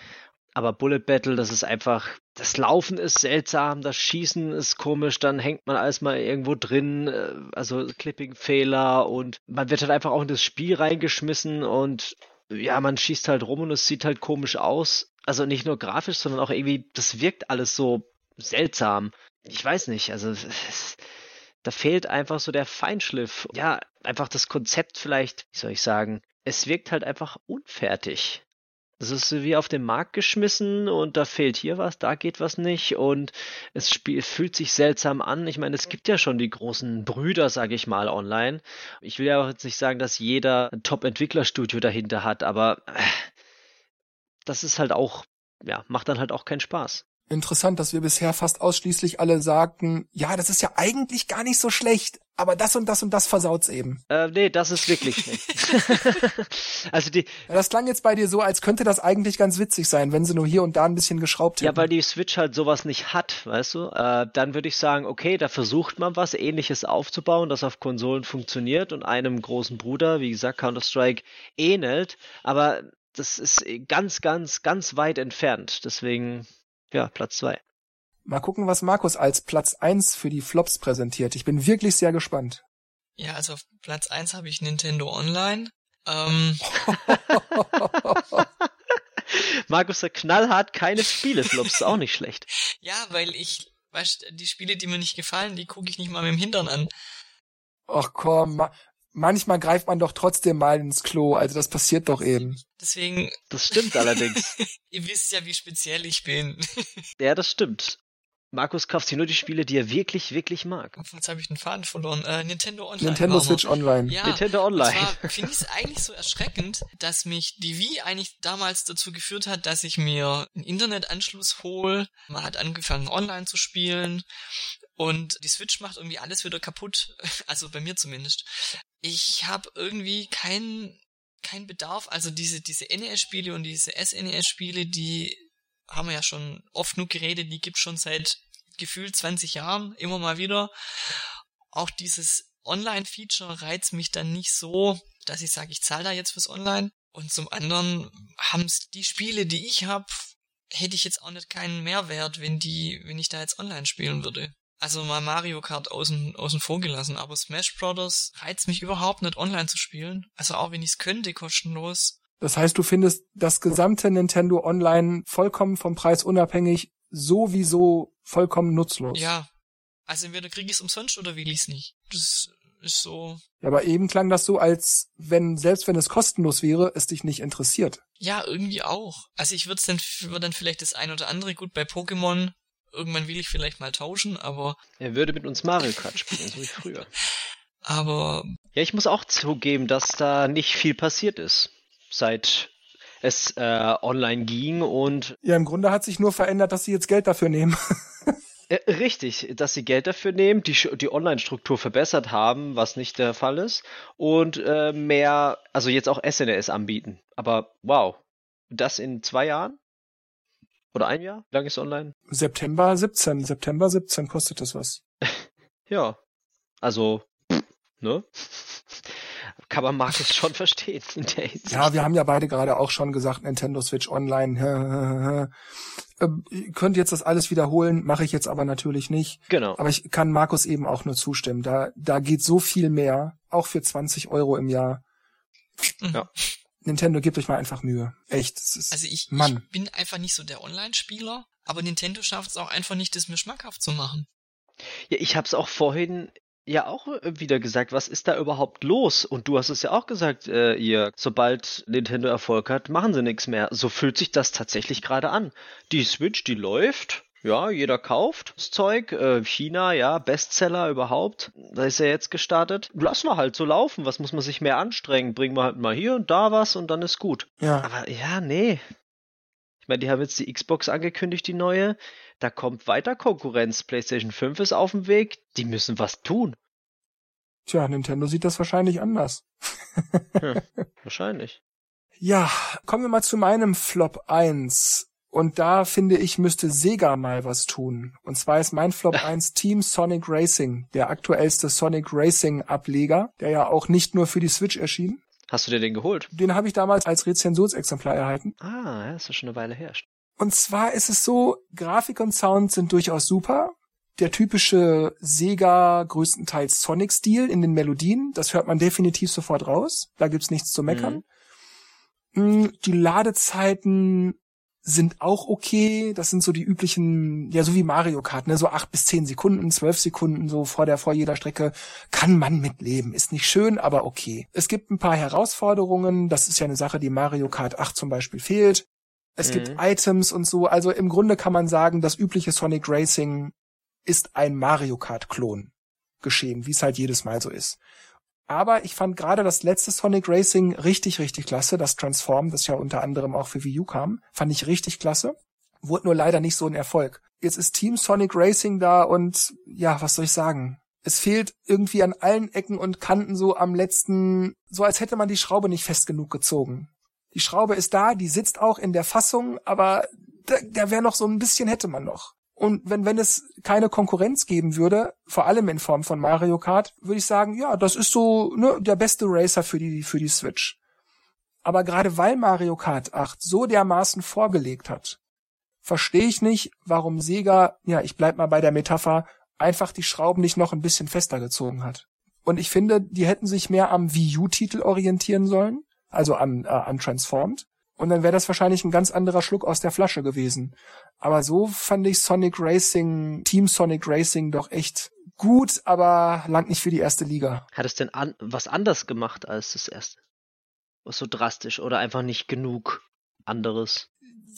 Aber Bullet Battle, das ist einfach, das Laufen ist seltsam, das Schießen ist komisch, dann hängt man alles mal irgendwo drin, äh, also Clipping-Fehler und man wird halt einfach auch in das Spiel reingeschmissen und ja, man schießt halt rum und es sieht halt komisch aus. Also nicht nur grafisch, sondern auch irgendwie, das wirkt alles so seltsam. Ich weiß nicht, also da fehlt einfach so der Feinschliff. Ja, einfach das Konzept vielleicht, wie soll ich sagen, es wirkt halt einfach unfertig. Es ist wie auf den Markt geschmissen und da fehlt hier was, da geht was nicht und es fühlt sich seltsam an. Ich meine, es gibt ja schon die großen Brüder, sage ich mal, online. Ich will ja auch jetzt nicht sagen, dass jeder ein Top-Entwicklerstudio dahinter hat, aber äh, das ist halt auch, ja, macht dann halt auch keinen Spaß. Interessant, dass wir bisher fast ausschließlich alle sagten, ja, das ist ja eigentlich gar nicht so schlecht, aber das und das und das versaut's eben. Äh, nee, das ist wirklich nicht. also die. Ja, das klang jetzt bei dir so, als könnte das eigentlich ganz witzig sein, wenn sie nur hier und da ein bisschen geschraubt hätten. Ja, weil die Switch halt sowas nicht hat, weißt du? Äh, dann würde ich sagen, okay, da versucht man was ähnliches aufzubauen, das auf Konsolen funktioniert und einem großen Bruder, wie gesagt, Counter-Strike ähnelt, aber das ist ganz, ganz, ganz weit entfernt. Deswegen ja, Platz zwei. Mal gucken, was Markus als Platz eins für die Flops präsentiert. Ich bin wirklich sehr gespannt. Ja, also auf Platz eins habe ich Nintendo Online. Ähm. Markus, der knallhart keine Spiele-Flops, auch nicht schlecht. Ja, weil ich, weißt die Spiele, die mir nicht gefallen, die gucke ich nicht mal mit dem Hintern an. Ach komm, manchmal greift man doch trotzdem mal ins Klo, also das passiert doch eben. Deswegen. Das stimmt allerdings. ihr wisst ja, wie speziell ich bin. ja, das stimmt. Markus kauft sich nur die Spiele, die er wirklich, wirklich mag. Jetzt habe ich den Faden verloren. Äh, Nintendo Online. Nintendo Switch Online. Ja, Nintendo Online. Finde ich es eigentlich so erschreckend, dass mich die Wii eigentlich damals dazu geführt hat, dass ich mir einen Internetanschluss hole. Man hat angefangen online zu spielen und die Switch macht irgendwie alles wieder kaputt. Also bei mir zumindest. Ich habe irgendwie keinen kein Bedarf. Also diese, diese NES-Spiele und diese SNES-Spiele, die haben wir ja schon oft genug geredet, die gibt's schon seit gefühlt 20 Jahren, immer mal wieder. Auch dieses Online-Feature reizt mich dann nicht so, dass ich sage, ich zahle da jetzt fürs Online. Und zum anderen haben's die Spiele, die ich habe, hätte ich jetzt auch nicht keinen Mehrwert, wenn die, wenn ich da jetzt online spielen würde. Also mal Mario Kart außen, außen vor gelassen, aber Smash Brothers reizt mich überhaupt nicht online zu spielen. Also auch wenn ich es könnte, kostenlos. Das heißt, du findest das gesamte Nintendo Online vollkommen vom Preis unabhängig sowieso vollkommen nutzlos. Ja. Also entweder krieg ich es umsonst oder will ich es nicht. Das ist so. Ja, aber eben klang das so, als wenn, selbst wenn es kostenlos wäre, es dich nicht interessiert. Ja, irgendwie auch. Also ich würde dann, würd dann vielleicht das ein oder andere, gut, bei Pokémon, irgendwann will ich vielleicht mal tauschen, aber. Er würde mit uns Mario Kart spielen, so wie früher. Aber. Ja, ich muss auch zugeben, dass da nicht viel passiert ist. Seit es äh, online ging und. Ja, im Grunde hat sich nur verändert, dass sie jetzt Geld dafür nehmen. Äh, richtig, dass sie Geld dafür nehmen, die, die Online-Struktur verbessert haben, was nicht der Fall ist, und äh, mehr, also jetzt auch SNS anbieten. Aber wow, das in zwei Jahren? Oder ein Jahr? Wie lange ist online? September 17. September 17 kostet das was. ja, also, ne? kann man Markus schon verstehen in der Hinsicht. Ja, wir haben ja beide gerade auch schon gesagt, Nintendo Switch Online. Ähm, ihr könnt jetzt das alles wiederholen, mache ich jetzt aber natürlich nicht. Genau. Aber ich kann Markus eben auch nur zustimmen. Da, da geht so viel mehr, auch für 20 Euro im Jahr. Ja. Nintendo, gebt euch mal einfach Mühe. Echt. Ist, also ich, Mann. ich bin einfach nicht so der Online-Spieler, aber Nintendo schafft es auch einfach nicht, das mir schmackhaft zu machen. Ja, ich hab's auch vorhin ja auch äh, wieder gesagt, was ist da überhaupt los? Und du hast es ja auch gesagt, äh, ihr, sobald Nintendo Erfolg hat, machen sie nichts mehr. So fühlt sich das tatsächlich gerade an. Die Switch, die läuft. Ja, jeder kauft das Zeug. Äh, China, ja, Bestseller überhaupt. Da ist er jetzt gestartet. Lass mal halt so laufen. Was muss man sich mehr anstrengen? Bringen wir halt mal hier und da was und dann ist gut. Ja. Aber ja, nee. Ich meine, die haben jetzt die Xbox angekündigt, die neue. Da kommt weiter Konkurrenz. PlayStation 5 ist auf dem Weg. Die müssen was tun. Tja, Nintendo sieht das wahrscheinlich anders. hm, wahrscheinlich. Ja, kommen wir mal zu meinem Flop 1. Und da finde ich, müsste Sega mal was tun. Und zwar ist mein Flop 1 Team Sonic Racing, der aktuellste Sonic Racing Ableger, der ja auch nicht nur für die Switch erschien. Hast du dir den geholt? Den habe ich damals als Rezensionsexemplar erhalten. Ah, ja, das ist schon eine Weile her. Und zwar ist es so, Grafik und Sound sind durchaus super. Der typische Sega größtenteils Sonic-Stil in den Melodien, das hört man definitiv sofort raus. Da gibt's nichts zu meckern. Mhm. Die Ladezeiten sind auch okay. Das sind so die üblichen, ja, so wie Mario Kart, ne, so acht bis zehn Sekunden, zwölf Sekunden, so vor der, vor jeder Strecke. Kann man mitleben. Ist nicht schön, aber okay. Es gibt ein paar Herausforderungen. Das ist ja eine Sache, die Mario Kart 8 zum Beispiel fehlt. Es mhm. gibt Items und so. Also im Grunde kann man sagen, das übliche Sonic Racing ist ein Mario Kart Klon geschehen, wie es halt jedes Mal so ist. Aber ich fand gerade das letzte Sonic Racing richtig, richtig klasse. Das Transform, das ja unter anderem auch für Wii U kam, fand ich richtig klasse. Wurde nur leider nicht so ein Erfolg. Jetzt ist Team Sonic Racing da und ja, was soll ich sagen? Es fehlt irgendwie an allen Ecken und Kanten so am letzten, so als hätte man die Schraube nicht fest genug gezogen. Die Schraube ist da, die sitzt auch in der Fassung, aber da, da wäre noch so ein bisschen hätte man noch. Und wenn, wenn es keine Konkurrenz geben würde, vor allem in Form von Mario Kart, würde ich sagen, ja, das ist so ne, der beste Racer für die, für die Switch. Aber gerade weil Mario Kart 8 so dermaßen vorgelegt hat, verstehe ich nicht, warum Sega, ja, ich bleib mal bei der Metapher, einfach die Schrauben nicht noch ein bisschen fester gezogen hat. Und ich finde, die hätten sich mehr am Wii U-Titel orientieren sollen, also an, äh, an Transformed. Und dann wäre das wahrscheinlich ein ganz anderer Schluck aus der Flasche gewesen. Aber so fand ich Sonic Racing, Team Sonic Racing doch echt gut, aber lang nicht für die erste Liga. Hat es denn an, was anders gemacht als das erste? Was so drastisch oder einfach nicht genug anderes?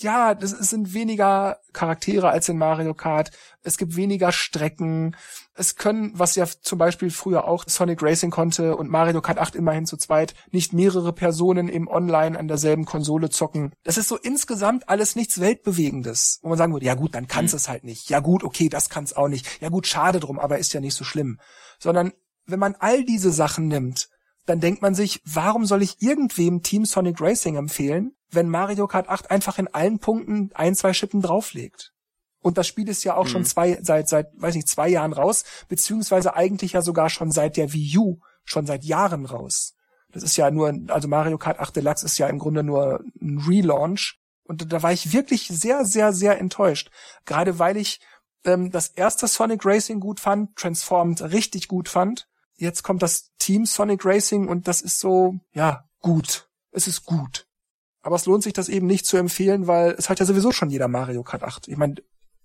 Ja, das sind weniger Charaktere als in Mario Kart. Es gibt weniger Strecken. Es können, was ja zum Beispiel früher auch Sonic Racing konnte und Mario Kart 8 immerhin zu zweit, nicht mehrere Personen im Online an derselben Konsole zocken. Das ist so insgesamt alles nichts Weltbewegendes. Wo man sagen würde, ja gut, dann kann's mhm. es halt nicht. Ja gut, okay, das kann's auch nicht. Ja gut, schade drum, aber ist ja nicht so schlimm. Sondern wenn man all diese Sachen nimmt, dann denkt man sich, warum soll ich irgendwem Team Sonic Racing empfehlen, wenn Mario Kart 8 einfach in allen Punkten ein, zwei Schippen drauflegt. Und das Spiel ist ja auch mhm. schon zwei, seit, seit, weiß nicht, zwei Jahren raus, beziehungsweise eigentlich ja sogar schon seit der Wii U, schon seit Jahren raus. Das ist ja nur, also Mario Kart 8 Deluxe ist ja im Grunde nur ein Relaunch. Und da war ich wirklich sehr, sehr, sehr enttäuscht. Gerade weil ich ähm, das erste Sonic Racing gut fand, Transformed richtig gut fand. Jetzt kommt das Team Sonic Racing und das ist so, ja, gut. Es ist gut. Aber es lohnt sich das eben nicht zu empfehlen, weil es hat ja sowieso schon jeder Mario Kart 8. Ich meine,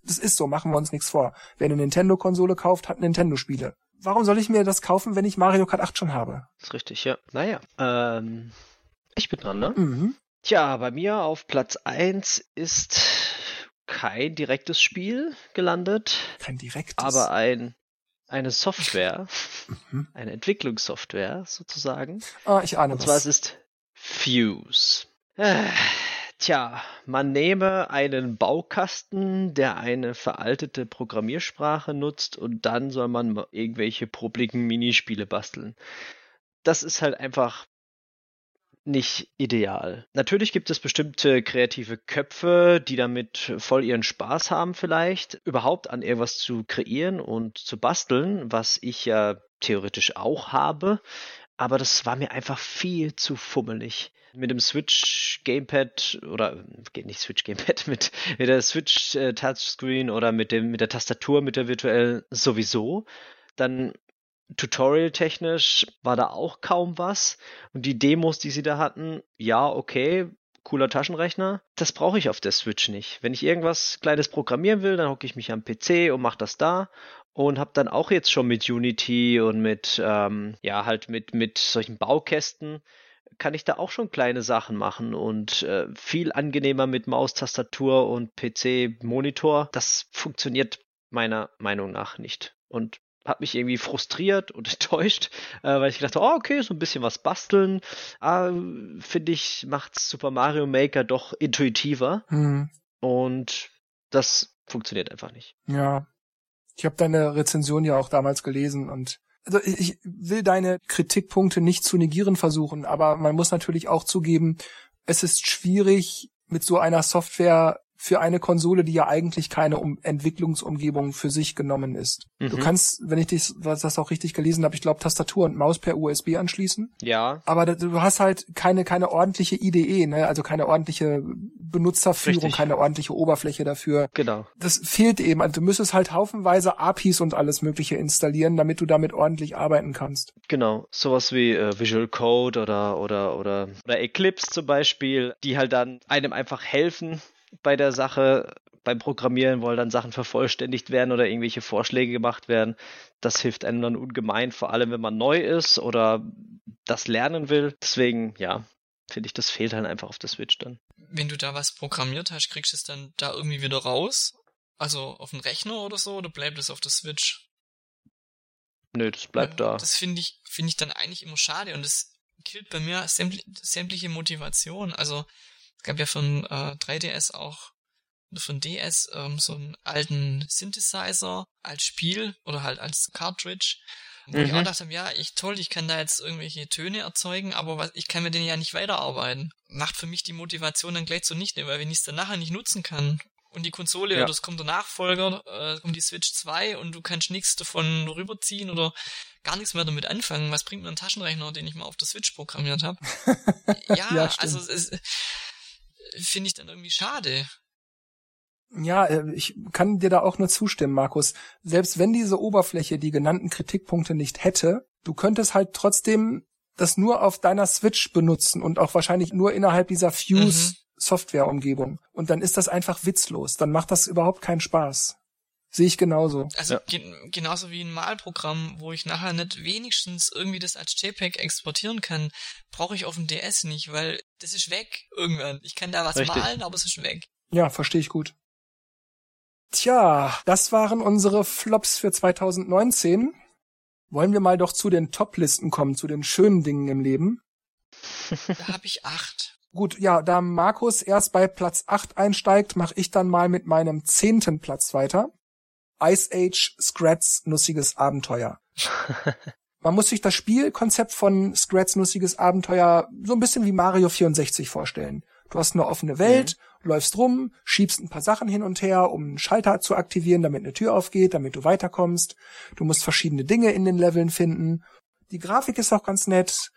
das ist so, machen wir uns nichts vor. Wer eine Nintendo-Konsole kauft, hat Nintendo-Spiele. Warum soll ich mir das kaufen, wenn ich Mario Kart 8 schon habe? Das ist richtig, ja. Naja, ähm, ich bin dran, ne? Mhm. Tja, bei mir auf Platz 1 ist kein direktes Spiel gelandet. Kein direktes? Aber ein, eine Software, mhm. eine Entwicklungssoftware sozusagen. Ah, ich ahne Und was. zwar es ist Fuse. Äh, tja, man nehme einen Baukasten, der eine veraltete Programmiersprache nutzt und dann soll man irgendwelche publiken Minispiele basteln. Das ist halt einfach nicht ideal. Natürlich gibt es bestimmte kreative Köpfe, die damit voll ihren Spaß haben vielleicht, überhaupt an irgendwas zu kreieren und zu basteln, was ich ja theoretisch auch habe, aber das war mir einfach viel zu fummelig mit dem Switch Gamepad oder geht nicht Switch Gamepad mit, mit der Switch äh, Touchscreen oder mit dem mit der Tastatur mit der virtuellen sowieso. Dann Tutorial technisch war da auch kaum was und die Demos, die sie da hatten, ja, okay, cooler Taschenrechner. Das brauche ich auf der Switch nicht. Wenn ich irgendwas kleines programmieren will, dann hocke ich mich am PC und mache das da und habe dann auch jetzt schon mit Unity und mit ähm, ja halt mit mit solchen Baukästen kann ich da auch schon kleine Sachen machen und äh, viel angenehmer mit Maus, Tastatur und PC-Monitor. Das funktioniert meiner Meinung nach nicht. Und hat mich irgendwie frustriert und enttäuscht, äh, weil ich gedacht habe, oh, okay, so ein bisschen was basteln. Äh, Finde ich, macht Super Mario Maker doch intuitiver. Mhm. Und das funktioniert einfach nicht. Ja. Ich habe deine Rezension ja auch damals gelesen und Also ich will deine Kritikpunkte nicht zu negieren versuchen, aber man muss natürlich auch zugeben, es ist schwierig, mit so einer Software für eine Konsole, die ja eigentlich keine um Entwicklungsumgebung für sich genommen ist. Mhm. Du kannst, wenn ich dich, was das auch richtig gelesen habe, ich glaube Tastatur und Maus per USB anschließen. Ja. Aber du hast halt keine keine ordentliche IDE, ne? Also keine ordentliche Benutzerführung, richtig. keine ordentliche Oberfläche dafür. Genau. Das fehlt eben. Also du müsstest halt haufenweise APIs und alles Mögliche installieren, damit du damit ordentlich arbeiten kannst. Genau. Sowas wie äh, Visual Code oder oder oder oder Eclipse zum Beispiel, die halt dann einem einfach helfen bei der Sache, beim Programmieren, weil dann Sachen vervollständigt werden oder irgendwelche Vorschläge gemacht werden. Das hilft einem dann ungemein, vor allem wenn man neu ist oder das lernen will. Deswegen, ja, finde ich, das fehlt halt einfach auf der Switch dann. Wenn du da was programmiert hast, kriegst du es dann da irgendwie wieder raus? Also auf dem Rechner oder so, oder bleibt es auf der Switch? Nö, das bleibt da. Das finde ich, finde ich dann eigentlich immer schade und das killt bei mir sämtliche Motivation. Also es gab ja von äh, 3DS auch von DS ähm, so einen alten Synthesizer als Spiel oder halt als Cartridge, wo mhm. ich auch dachte, ja, ich toll, ich kann da jetzt irgendwelche Töne erzeugen, aber was, ich kann mir den ja nicht weiterarbeiten. Macht für mich die Motivation dann gleich zunichte, weil wenn ich es dann nachher nicht nutzen kann und die Konsole ja. oder es kommt der Nachfolger, äh, kommt die Switch 2 und du kannst nichts davon rüberziehen oder gar nichts mehr damit anfangen. Was bringt mir ein Taschenrechner, den ich mal auf der Switch programmiert habe? ja, ja also es, finde ich dann irgendwie schade. Ja, äh, ich kann dir da auch nur zustimmen, Markus. Selbst wenn diese Oberfläche die genannten Kritikpunkte nicht hätte, du könntest halt trotzdem das nur auf deiner Switch benutzen und auch wahrscheinlich nur innerhalb dieser Fuse mhm. Softwareumgebung. Und dann ist das einfach witzlos. Dann macht das überhaupt keinen Spaß. Sehe ich genauso. Also ja. ge genauso wie ein Malprogramm, wo ich nachher nicht wenigstens irgendwie das als JPEG exportieren kann, brauche ich auf dem DS nicht, weil das ist weg irgendwann. Ich kann da was Richtig. malen, aber es ist weg. Ja, verstehe ich gut. Tja, das waren unsere Flops für 2019. Wollen wir mal doch zu den Top-Listen kommen, zu den schönen Dingen im Leben? Da habe ich acht. Gut, ja, da Markus erst bei Platz acht einsteigt, mache ich dann mal mit meinem zehnten Platz weiter. Ice Age Scrats Nussiges Abenteuer. Man muss sich das Spielkonzept von Scrats Nussiges Abenteuer so ein bisschen wie Mario 64 vorstellen. Du hast eine offene Welt, mhm. läufst rum, schiebst ein paar Sachen hin und her, um einen Schalter zu aktivieren, damit eine Tür aufgeht, damit du weiterkommst. Du musst verschiedene Dinge in den Leveln finden. Die Grafik ist auch ganz nett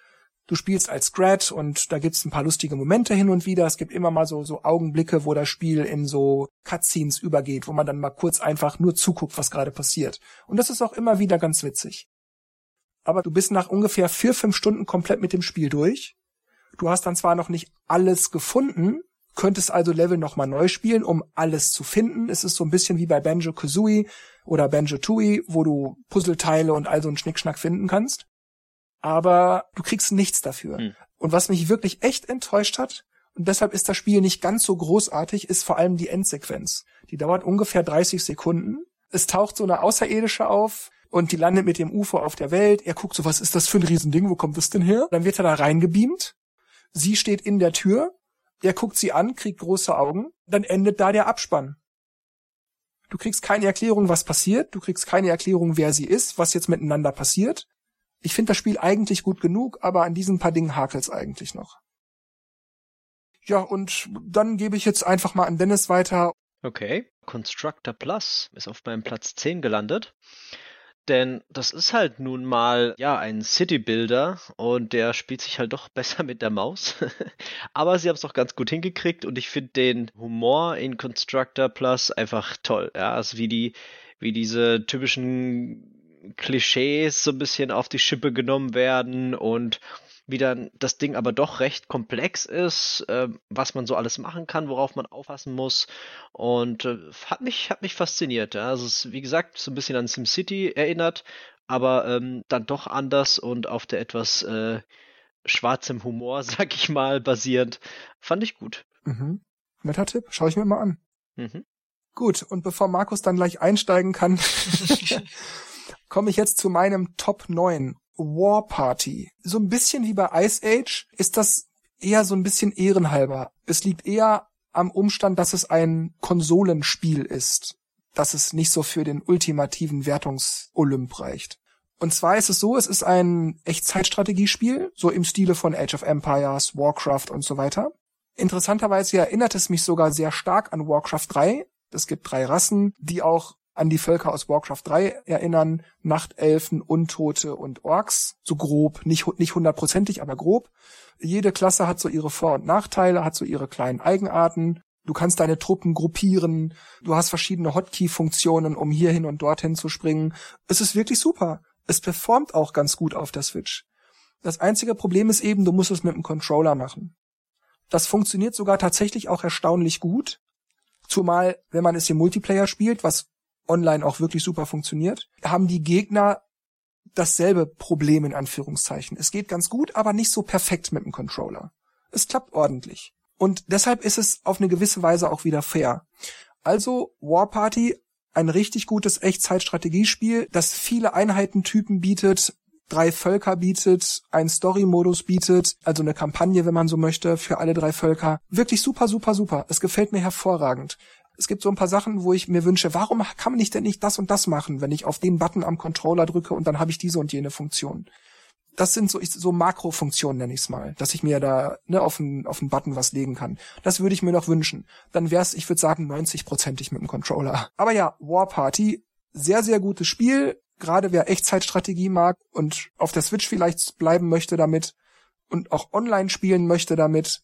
du spielst als Scrat und da gibt's ein paar lustige Momente hin und wieder. Es gibt immer mal so, so Augenblicke, wo das Spiel in so Cutscenes übergeht, wo man dann mal kurz einfach nur zuguckt, was gerade passiert. Und das ist auch immer wieder ganz witzig. Aber du bist nach ungefähr vier, fünf Stunden komplett mit dem Spiel durch. Du hast dann zwar noch nicht alles gefunden, könntest also Level nochmal neu spielen, um alles zu finden. Es ist so ein bisschen wie bei Banjo-Kazooie oder Banjo-Tooie, wo du Puzzleteile und all so einen Schnickschnack finden kannst aber du kriegst nichts dafür. Hm. Und was mich wirklich echt enttäuscht hat, und deshalb ist das Spiel nicht ganz so großartig, ist vor allem die Endsequenz. Die dauert ungefähr 30 Sekunden. Es taucht so eine Außerirdische auf und die landet mit dem UFO auf der Welt. Er guckt so, was ist das für ein Riesending? Wo kommt das denn her? Dann wird er da reingebeamt. Sie steht in der Tür. Er guckt sie an, kriegt große Augen. Dann endet da der Abspann. Du kriegst keine Erklärung, was passiert. Du kriegst keine Erklärung, wer sie ist, was jetzt miteinander passiert. Ich finde das Spiel eigentlich gut genug, aber an diesen paar Dingen hakelt's eigentlich noch. Ja, und dann gebe ich jetzt einfach mal an Dennis weiter. Okay. Constructor Plus ist auf meinem Platz 10 gelandet. Denn das ist halt nun mal, ja, ein City Builder und der spielt sich halt doch besser mit der Maus. Aber sie haben es doch ganz gut hingekriegt und ich finde den Humor in Constructor Plus einfach toll. Ja, also wie die, wie diese typischen Klischees so ein bisschen auf die Schippe genommen werden und wie dann das Ding aber doch recht komplex ist, äh, was man so alles machen kann, worauf man aufpassen muss. Und äh, hat mich, hat mich fasziniert. Ja. Also es ist, wie gesagt, so ein bisschen an SimCity erinnert, aber ähm, dann doch anders und auf der etwas äh, schwarzem Humor, sag ich mal, basierend. Fand ich gut. Mhm. Netter Tipp, schau ich mir mal an. Mhm. Gut, und bevor Markus dann gleich einsteigen kann, komme ich jetzt zu meinem Top 9. War Party. So ein bisschen wie bei Ice Age ist das eher so ein bisschen ehrenhalber. Es liegt eher am Umstand, dass es ein Konsolenspiel ist, dass es nicht so für den ultimativen Wertungsolymp reicht. Und zwar ist es so, es ist ein Echtzeitstrategiespiel, so im Stile von Age of Empires, Warcraft und so weiter. Interessanterweise erinnert es mich sogar sehr stark an Warcraft 3. Es gibt drei Rassen, die auch an die Völker aus Warcraft 3 erinnern. Nachtelfen, Untote und Orks. So grob, nicht, nicht hundertprozentig, aber grob. Jede Klasse hat so ihre Vor- und Nachteile, hat so ihre kleinen Eigenarten. Du kannst deine Truppen gruppieren. Du hast verschiedene Hotkey-Funktionen, um hierhin und dorthin zu springen. Es ist wirklich super. Es performt auch ganz gut auf der Switch. Das einzige Problem ist eben, du musst es mit dem Controller machen. Das funktioniert sogar tatsächlich auch erstaunlich gut. Zumal, wenn man es im Multiplayer spielt, was online auch wirklich super funktioniert, haben die Gegner dasselbe Problem in Anführungszeichen. Es geht ganz gut, aber nicht so perfekt mit dem Controller. Es klappt ordentlich. Und deshalb ist es auf eine gewisse Weise auch wieder fair. Also War Party, ein richtig gutes Echtzeitstrategiespiel, das viele Einheitentypen bietet, drei Völker bietet, einen Story-Modus bietet, also eine Kampagne, wenn man so möchte, für alle drei Völker. Wirklich super, super, super. Es gefällt mir hervorragend. Es gibt so ein paar Sachen, wo ich mir wünsche, warum kann man nicht denn nicht das und das machen, wenn ich auf den Button am Controller drücke und dann habe ich diese und jene Funktion. Das sind so, so Makrofunktionen, nenne ich es mal, dass ich mir da ne, auf einen auf einen Button was legen kann. Das würde ich mir noch wünschen. Dann wäre es, ich würde sagen, 90-prozentig mit dem Controller. Aber ja, War Party, sehr, sehr gutes Spiel. Gerade wer Echtzeitstrategie mag und auf der Switch vielleicht bleiben möchte damit und auch online spielen möchte damit,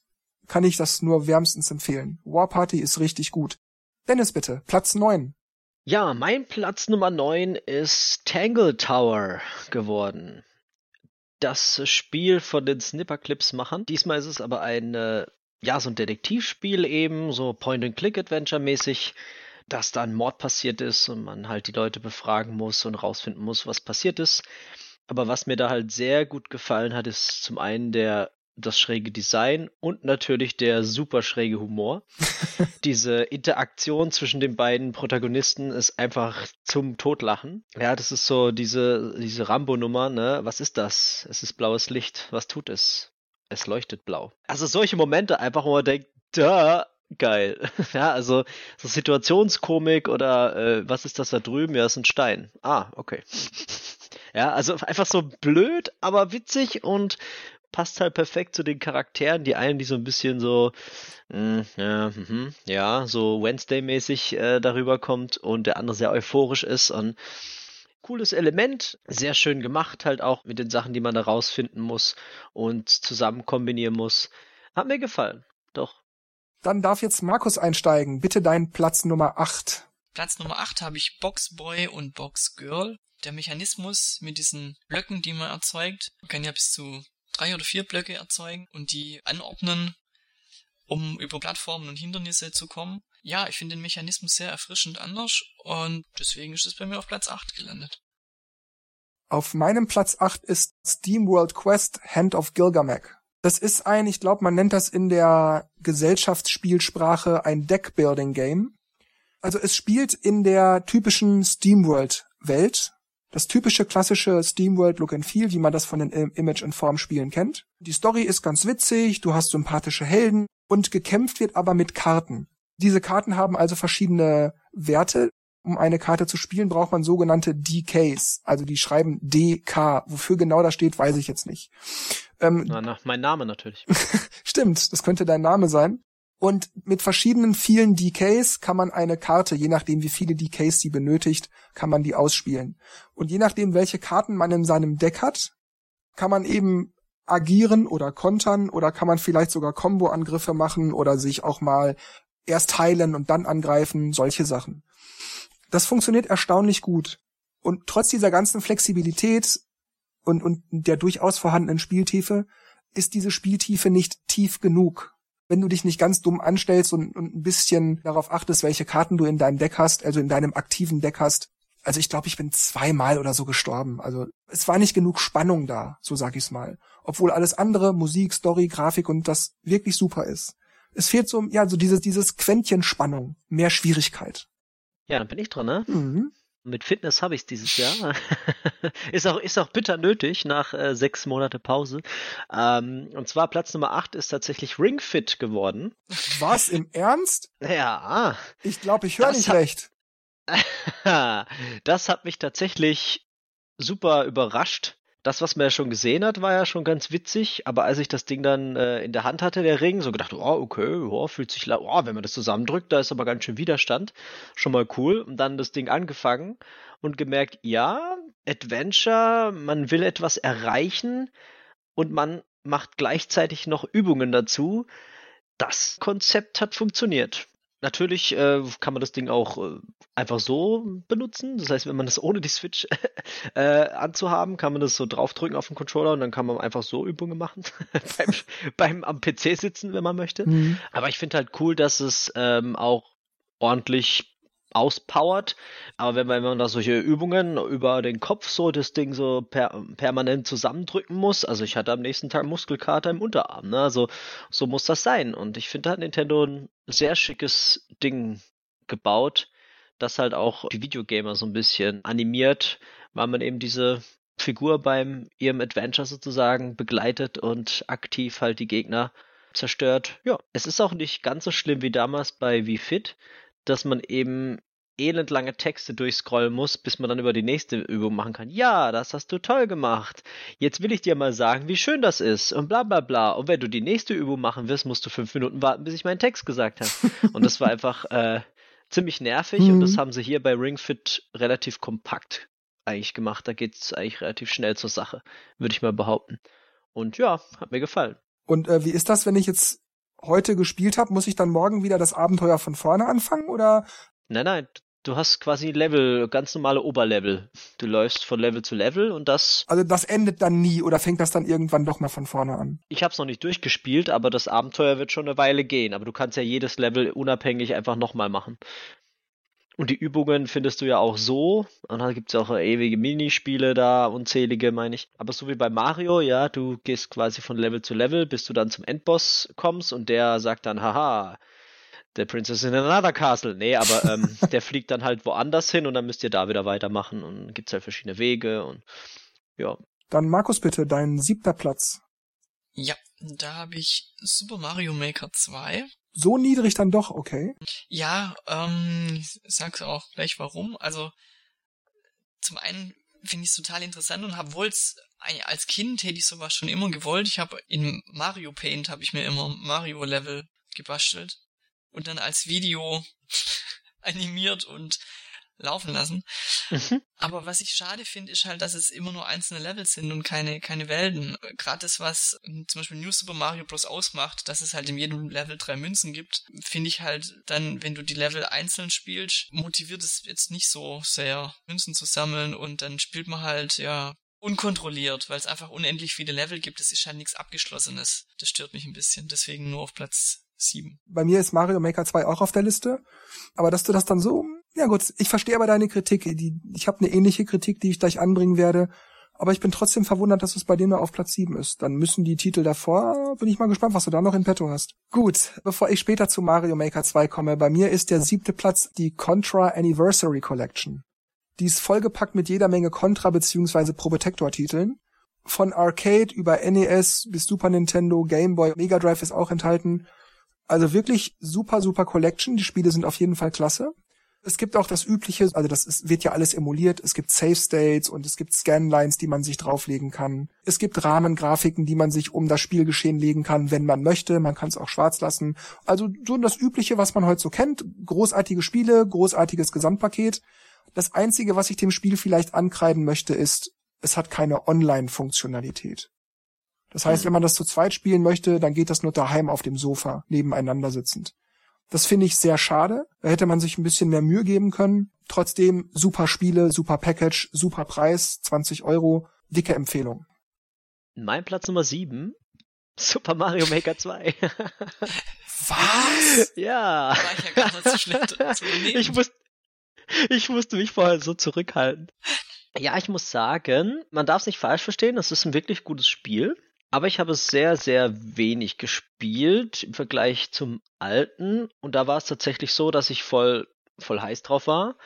kann ich das nur wärmstens empfehlen. War Party ist richtig gut. Dennis bitte, Platz 9. Ja, mein Platz Nummer 9 ist Tangle Tower geworden. Das Spiel von den Snipperclips-Machern. Diesmal ist es aber ein, äh, ja, so ein Detektivspiel eben, so Point-and-Click-Adventure-mäßig, dass da ein Mord passiert ist und man halt die Leute befragen muss und rausfinden muss, was passiert ist. Aber was mir da halt sehr gut gefallen hat, ist zum einen der das schräge Design und natürlich der super schräge Humor. Diese Interaktion zwischen den beiden Protagonisten ist einfach zum Totlachen. Ja, das ist so diese, diese Rambo-Nummer, ne? Was ist das? Es ist blaues Licht. Was tut es? Es leuchtet blau. Also solche Momente einfach, wo man denkt, da, geil. ja, also so Situationskomik oder äh, was ist das da drüben? Ja, ist ein Stein. Ah, okay. Ja, also einfach so blöd, aber witzig und passt halt perfekt zu den Charakteren. Die einen, die so ein bisschen so, mh, hm, ja, mh, ja, so Wednesday-mäßig äh, darüber kommt und der andere sehr euphorisch ist und cooles Element, sehr schön gemacht halt auch mit den Sachen, die man da rausfinden muss und zusammen kombinieren muss. Hat mir gefallen, doch. Dann darf jetzt Markus einsteigen. Bitte deinen Platz Nummer 8. Platz Nummer 8 habe ich Boxboy und Boxgirl. Der Mechanismus mit diesen Blöcken, die man erzeugt, man kann ja bis zu drei oder vier Blöcke erzeugen und die anordnen, um über Plattformen und Hindernisse zu kommen. Ja, ich finde den Mechanismus sehr erfrischend anders und deswegen ist es bei mir auf Platz 8 gelandet. Auf meinem Platz 8 ist Steam World Quest Hand of Gilgamesh. Das ist ein, ich glaube, man nennt das in der Gesellschaftsspielsprache ein Deckbuilding-Game. Also es spielt in der typischen SteamWorld-Welt, das typische klassische SteamWorld Look and Feel, wie man das von den Image and Form Spielen kennt. Die Story ist ganz witzig, du hast sympathische Helden und gekämpft wird aber mit Karten. Diese Karten haben also verschiedene Werte. Um eine Karte zu spielen, braucht man sogenannte DKs. Also die schreiben DK. Wofür genau das steht, weiß ich jetzt nicht. Ähm, na, na, mein Name natürlich. Stimmt, das könnte dein Name sein. Und mit verschiedenen vielen DKs kann man eine Karte, je nachdem wie viele DKs sie benötigt, kann man die ausspielen. Und je nachdem welche Karten man in seinem Deck hat, kann man eben agieren oder kontern oder kann man vielleicht sogar Combo-Angriffe machen oder sich auch mal erst heilen und dann angreifen, solche Sachen. Das funktioniert erstaunlich gut. Und trotz dieser ganzen Flexibilität und, und der durchaus vorhandenen Spieltiefe ist diese Spieltiefe nicht tief genug wenn du dich nicht ganz dumm anstellst und, und ein bisschen darauf achtest, welche Karten du in deinem Deck hast, also in deinem aktiven Deck hast. Also ich glaube, ich bin zweimal oder so gestorben. Also es war nicht genug Spannung da, so sag ich's mal. Obwohl alles andere, Musik, Story, Grafik und das wirklich super ist. Es fehlt so, ja, so dieses, dieses Quäntchen Spannung, mehr Schwierigkeit. Ja, dann bin ich dran, ne? Mhm. Mit Fitness habe ich es dieses Jahr. ist, auch, ist auch bitter nötig nach äh, sechs Monate Pause. Ähm, und zwar Platz Nummer 8 ist tatsächlich Ring Fit geworden. Was, im Ernst? Ja. Ich glaube, ich höre nicht hat, recht. das hat mich tatsächlich super überrascht. Das, was man ja schon gesehen hat, war ja schon ganz witzig, aber als ich das Ding dann äh, in der Hand hatte, der Ring, so gedacht, oh, okay, oh, fühlt sich, oh, wenn man das zusammendrückt, da ist aber ganz schön Widerstand. Schon mal cool. Und dann das Ding angefangen und gemerkt, ja, Adventure, man will etwas erreichen und man macht gleichzeitig noch Übungen dazu. Das Konzept hat funktioniert. Natürlich äh, kann man das Ding auch äh, einfach so benutzen. Das heißt, wenn man das ohne die Switch äh, anzuhaben, kann man das so draufdrücken auf den Controller und dann kann man einfach so Übungen machen. beim, beim am PC sitzen, wenn man möchte. Mhm. Aber ich finde halt cool, dass es ähm, auch ordentlich auspowert. Aber wenn man, da solche Übungen über den Kopf so das Ding so per, permanent zusammendrücken muss, also ich hatte am nächsten Tag Muskelkater im Unterarm, ne? Also so muss das sein. Und ich finde, da hat Nintendo ein sehr schickes Ding gebaut, das halt auch die Videogamer so ein bisschen animiert, weil man eben diese Figur beim ihrem Adventure sozusagen begleitet und aktiv halt die Gegner zerstört. Ja, es ist auch nicht ganz so schlimm wie damals bei Wii Fit dass man eben elendlange Texte durchscrollen muss, bis man dann über die nächste Übung machen kann. Ja, das hast du toll gemacht. Jetzt will ich dir mal sagen, wie schön das ist und bla bla bla. Und wenn du die nächste Übung machen wirst, musst du fünf Minuten warten, bis ich meinen Text gesagt habe. und das war einfach äh, ziemlich nervig mhm. und das haben sie hier bei Ring Fit relativ kompakt eigentlich gemacht. Da geht es eigentlich relativ schnell zur Sache, würde ich mal behaupten. Und ja, hat mir gefallen. Und äh, wie ist das, wenn ich jetzt heute gespielt habe, muss ich dann morgen wieder das Abenteuer von vorne anfangen oder? Nein, nein, du hast quasi Level, ganz normale Oberlevel. Du läufst von Level zu Level und das. Also das endet dann nie oder fängt das dann irgendwann doch mal von vorne an? Ich habe es noch nicht durchgespielt, aber das Abenteuer wird schon eine Weile gehen. Aber du kannst ja jedes Level unabhängig einfach nochmal machen. Und die Übungen findest du ja auch so. Und dann gibt es ja auch ewige Minispiele da, unzählige, meine ich. Aber so wie bei Mario, ja, du gehst quasi von Level zu Level, bis du dann zum Endboss kommst und der sagt dann, haha, der Princess in another castle. Nee, aber ähm, der fliegt dann halt woanders hin und dann müsst ihr da wieder weitermachen und gibt es halt verschiedene Wege und ja. Dann Markus bitte, dein siebter Platz. Ja, da habe ich Super Mario Maker 2 so niedrig dann doch, okay. Ja, ähm, sag's auch gleich warum. Also zum einen finde ich es total interessant und habe wohl's als Kind hätte ich sowas schon immer gewollt. Ich habe in Mario Paint habe ich mir immer Mario Level gebastelt und dann als Video animiert und laufen lassen. Mhm. Aber was ich schade finde, ist halt, dass es immer nur einzelne Levels sind und keine, keine Welten. Gerade das, was zum Beispiel New Super Mario Bros. ausmacht, dass es halt in jedem Level drei Münzen gibt, finde ich halt dann, wenn du die Level einzeln spielst, motiviert es jetzt nicht so sehr, Münzen zu sammeln und dann spielt man halt, ja, unkontrolliert, weil es einfach unendlich viele Level gibt. Es ist halt nichts Abgeschlossenes. Das stört mich ein bisschen. Deswegen nur auf Platz 7. Bei mir ist Mario Maker 2 auch auf der Liste. Aber dass du das dann so ja gut, ich verstehe aber deine Kritik. Ich habe eine ähnliche Kritik, die ich gleich anbringen werde. Aber ich bin trotzdem verwundert, dass es bei dir nur auf Platz 7 ist. Dann müssen die Titel davor, bin ich mal gespannt, was du da noch in petto hast. Gut, bevor ich später zu Mario Maker 2 komme, bei mir ist der siebte Platz die Contra Anniversary Collection. Die ist vollgepackt mit jeder Menge Contra- bzw. Probotector-Titeln. Von Arcade über NES bis Super Nintendo, Game Boy, Mega Drive ist auch enthalten. Also wirklich super, super Collection. Die Spiele sind auf jeden Fall klasse. Es gibt auch das übliche, also das ist, wird ja alles emuliert. Es gibt Save States und es gibt Scanlines, die man sich drauflegen kann. Es gibt Rahmengrafiken, die man sich um das Spielgeschehen legen kann, wenn man möchte. Man kann es auch schwarz lassen. Also so das übliche, was man heute so kennt. Großartige Spiele, großartiges Gesamtpaket. Das einzige, was ich dem Spiel vielleicht ankreiden möchte, ist, es hat keine Online-Funktionalität. Das heißt, hm. wenn man das zu zweit spielen möchte, dann geht das nur daheim auf dem Sofa, nebeneinander sitzend. Das finde ich sehr schade. Da hätte man sich ein bisschen mehr Mühe geben können. Trotzdem super Spiele, super Package, super Preis, 20 Euro, dicke Empfehlung. Mein Platz Nummer 7, Super Mario Maker 2. Was? Ja. War ich ja gar nicht so schlecht ich, muss, ich musste mich vorher so zurückhalten. Ja, ich muss sagen, man darf es nicht falsch verstehen, das ist ein wirklich gutes Spiel. Aber ich habe es sehr, sehr wenig gespielt im Vergleich zum alten. Und da war es tatsächlich so, dass ich voll, voll heiß drauf war,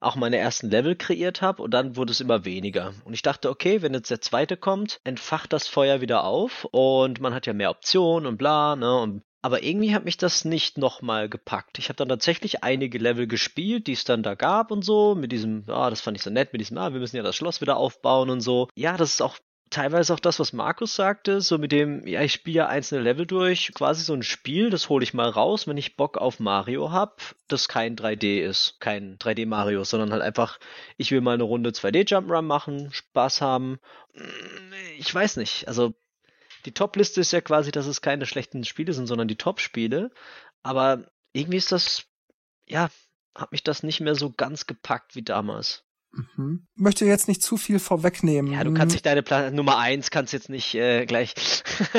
auch meine ersten Level kreiert habe und dann wurde es immer weniger. Und ich dachte, okay, wenn jetzt der zweite kommt, entfacht das Feuer wieder auf und man hat ja mehr Optionen und bla, ne? Und aber irgendwie hat mich das nicht nochmal gepackt. Ich habe dann tatsächlich einige Level gespielt, die es dann da gab und so, mit diesem, ah, das fand ich so nett, mit diesem, ah, wir müssen ja das Schloss wieder aufbauen und so. Ja, das ist auch teilweise auch das, was Markus sagte, so mit dem, ja, ich spiele ja einzelne Level durch, quasi so ein Spiel, das hole ich mal raus, wenn ich Bock auf Mario hab, das kein 3D ist, kein 3D Mario, sondern halt einfach, ich will mal eine Runde 2D Jump'n'Run machen, Spaß haben. Ich weiß nicht, also die Top-Liste ist ja quasi, dass es keine schlechten Spiele sind, sondern die Top-Spiele, aber irgendwie ist das, ja, hat mich das nicht mehr so ganz gepackt wie damals. Mhm. Möchte jetzt nicht zu viel vorwegnehmen. Ja, du kannst nicht deine Pla Nummer eins kannst jetzt nicht äh, gleich.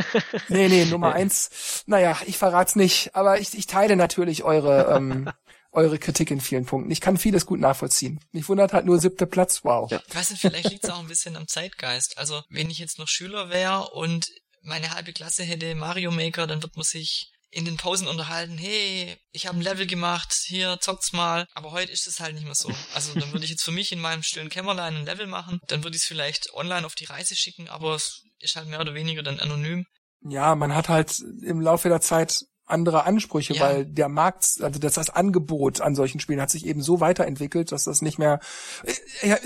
nee, nee, Nummer eins. Naja, ich verrat's nicht, aber ich, ich teile natürlich eure, ähm, eure Kritik in vielen Punkten. Ich kann vieles gut nachvollziehen. Mich wundert halt nur siebter Platz, wow. Ja. Ich weiß nicht, vielleicht liegt's auch ein bisschen am Zeitgeist. Also, wenn ich jetzt noch Schüler wäre und meine halbe Klasse hätte Mario Maker, dann wird man sich in den Pausen unterhalten, hey, ich habe ein Level gemacht, hier zockt's mal. Aber heute ist es halt nicht mehr so. Also dann würde ich jetzt für mich in meinem stillen Kämmerlein ein Level machen, dann würde ich es vielleicht online auf die Reise schicken, aber es ist halt mehr oder weniger dann anonym. Ja, man hat halt im Laufe der Zeit andere Ansprüche, ja. weil der Markt, also das, das Angebot an solchen Spielen hat sich eben so weiterentwickelt, dass das nicht mehr. Ich,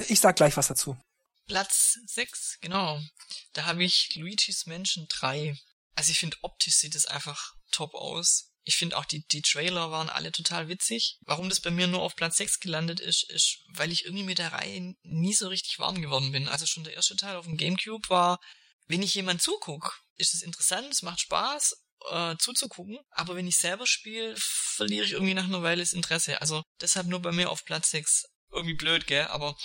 ich sag gleich was dazu. Platz 6, genau. Da habe ich Luigi's Mansion 3. Also ich finde optisch sieht es einfach top aus. Ich finde auch die, die Trailer waren alle total witzig. Warum das bei mir nur auf Platz 6 gelandet ist, ist, weil ich irgendwie mit der Reihe nie so richtig warm geworden bin. Also schon der erste Teil auf dem Gamecube war, wenn ich jemand zuguck, ist es interessant, es macht Spaß, äh, zuzugucken. Aber wenn ich selber spiele, verliere ich irgendwie nach einer Weile das Interesse. Also deshalb nur bei mir auf Platz 6. Irgendwie blöd, gell? Aber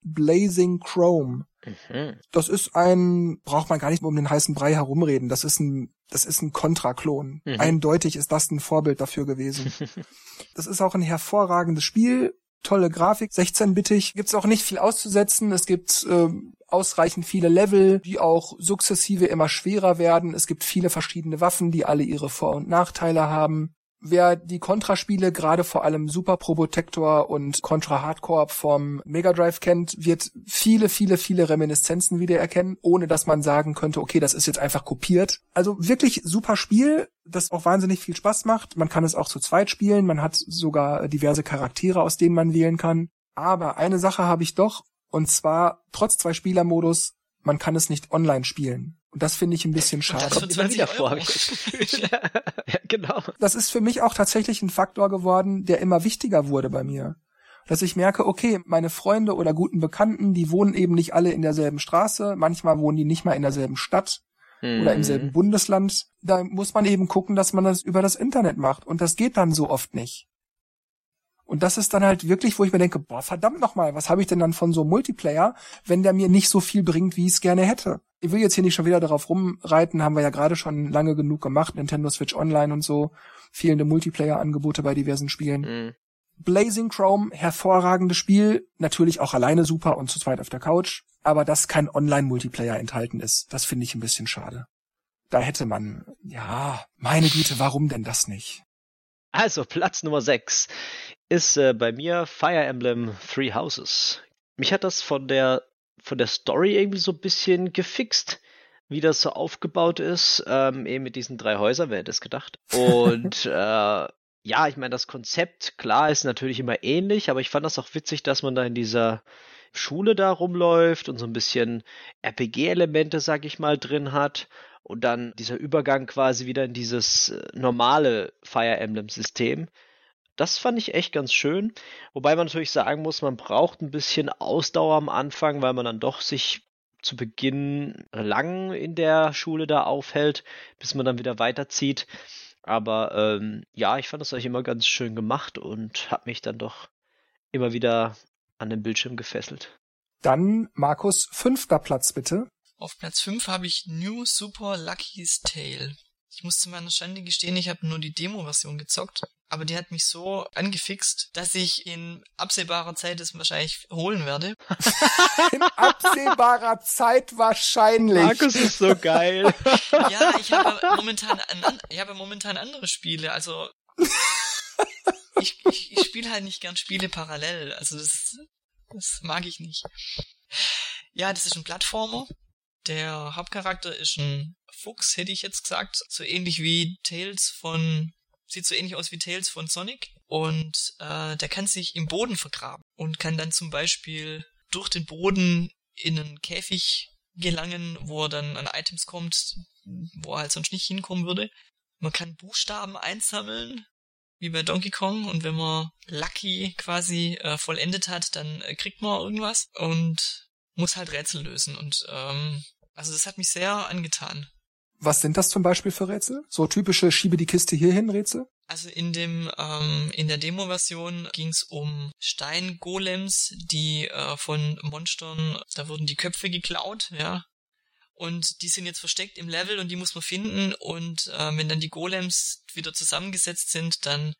Blazing Chrome. Mhm. Das ist ein, braucht man gar nicht mehr um den heißen Brei herumreden. Das ist ein, das ist ein Kontraklon. Mhm. Eindeutig ist das ein Vorbild dafür gewesen. das ist auch ein hervorragendes Spiel. Tolle Grafik, 16-bittig. Gibt's auch nicht viel auszusetzen. Es gibt äh, ausreichend viele Level, die auch sukzessive immer schwerer werden. Es gibt viele verschiedene Waffen, die alle ihre Vor- und Nachteile haben. Wer die Contra-Spiele, gerade vor allem Super Probotector und Contra Hardcore vom Mega Drive kennt, wird viele, viele, viele Reminiszenzen wiedererkennen, ohne dass man sagen könnte, okay, das ist jetzt einfach kopiert. Also wirklich super Spiel, das auch wahnsinnig viel Spaß macht. Man kann es auch zu zweit spielen, man hat sogar diverse Charaktere, aus denen man wählen kann. Aber eine Sache habe ich doch, und zwar trotz zwei Spielermodus, man kann es nicht online spielen. Und das finde ich ein bisschen schade. Und das für 20 Euro. Vor, ja, genau. Das ist für mich auch tatsächlich ein Faktor geworden, der immer wichtiger wurde bei mir. Dass ich merke, okay, meine Freunde oder guten Bekannten, die wohnen eben nicht alle in derselben Straße, manchmal wohnen die nicht mal in derselben Stadt mhm. oder im selben Bundesland. Da muss man eben gucken, dass man das über das Internet macht. Und das geht dann so oft nicht. Und das ist dann halt wirklich, wo ich mir denke, boah, verdammt nochmal, was habe ich denn dann von so einem Multiplayer, wenn der mir nicht so viel bringt, wie ich es gerne hätte? Ich will jetzt hier nicht schon wieder darauf rumreiten, haben wir ja gerade schon lange genug gemacht, Nintendo Switch Online und so, fehlende Multiplayer-Angebote bei diversen Spielen. Mhm. Blazing Chrome, hervorragendes Spiel, natürlich auch alleine super und zu zweit auf der Couch, aber dass kein Online-Multiplayer enthalten ist, das finde ich ein bisschen schade. Da hätte man, ja, meine Güte, warum denn das nicht? Also Platz Nummer 6 ist äh, bei mir Fire Emblem Three Houses. Mich hat das von der von der Story irgendwie so ein bisschen gefixt, wie das so aufgebaut ist, ähm, eben mit diesen drei Häusern, wer hätte es gedacht. Und äh, ja, ich meine, das Konzept, klar, ist natürlich immer ähnlich, aber ich fand das auch witzig, dass man da in dieser Schule da rumläuft und so ein bisschen RPG-Elemente, sag ich mal, drin hat und dann dieser Übergang quasi wieder in dieses äh, normale Fire Emblem-System. Das fand ich echt ganz schön. Wobei man natürlich sagen muss, man braucht ein bisschen Ausdauer am Anfang, weil man dann doch sich zu Beginn lang in der Schule da aufhält, bis man dann wieder weiterzieht. Aber ähm, ja, ich fand das eigentlich immer ganz schön gemacht und habe mich dann doch immer wieder an den Bildschirm gefesselt. Dann Markus, fünfter Platz bitte. Auf Platz 5 habe ich New Super Lucky's Tale. Ich muss zu meiner Schande gestehen, ich habe nur die Demo-Version gezockt, aber die hat mich so angefixt, dass ich in absehbarer Zeit es wahrscheinlich holen werde. in absehbarer Zeit wahrscheinlich. Markus ist so geil. ja, ich habe momentan, an, ich habe momentan andere Spiele, also ich, ich, ich spiele halt nicht gern Spiele parallel, also das, das mag ich nicht. Ja, das ist ein Plattformer Der Hauptcharakter ist ein Fuchs, hätte ich jetzt gesagt. So ähnlich wie Tails von. Sieht so ähnlich aus wie Tails von Sonic. Und äh, der kann sich im Boden vergraben und kann dann zum Beispiel durch den Boden in einen Käfig gelangen, wo er dann an Items kommt, wo er halt sonst nicht hinkommen würde. Man kann Buchstaben einsammeln, wie bei Donkey Kong, und wenn man Lucky quasi äh, vollendet hat, dann äh, kriegt man irgendwas und muss halt Rätsel lösen. Und ähm, also das hat mich sehr angetan. Was sind das zum Beispiel für Rätsel? So typische Schiebe die Kiste hierhin Rätsel? Also in dem ähm, in der Demo-Version ging es um Steingolems, die äh, von Monstern, da wurden die Köpfe geklaut, ja, und die sind jetzt versteckt im Level und die muss man finden und äh, wenn dann die Golems wieder zusammengesetzt sind, dann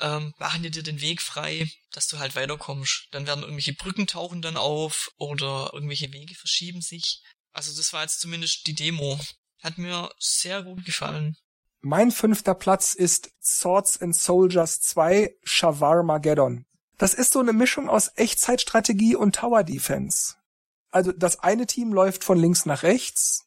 ähm, machen die dir den Weg frei, dass du halt weiterkommst. Dann werden irgendwelche Brücken tauchen dann auf oder irgendwelche Wege verschieben sich. Also das war jetzt zumindest die Demo. Hat mir sehr gut gefallen. Mein fünfter Platz ist Swords and Soldiers 2 Shawarmageddon. Das ist so eine Mischung aus Echtzeitstrategie und Tower Defense. Also das eine Team läuft von links nach rechts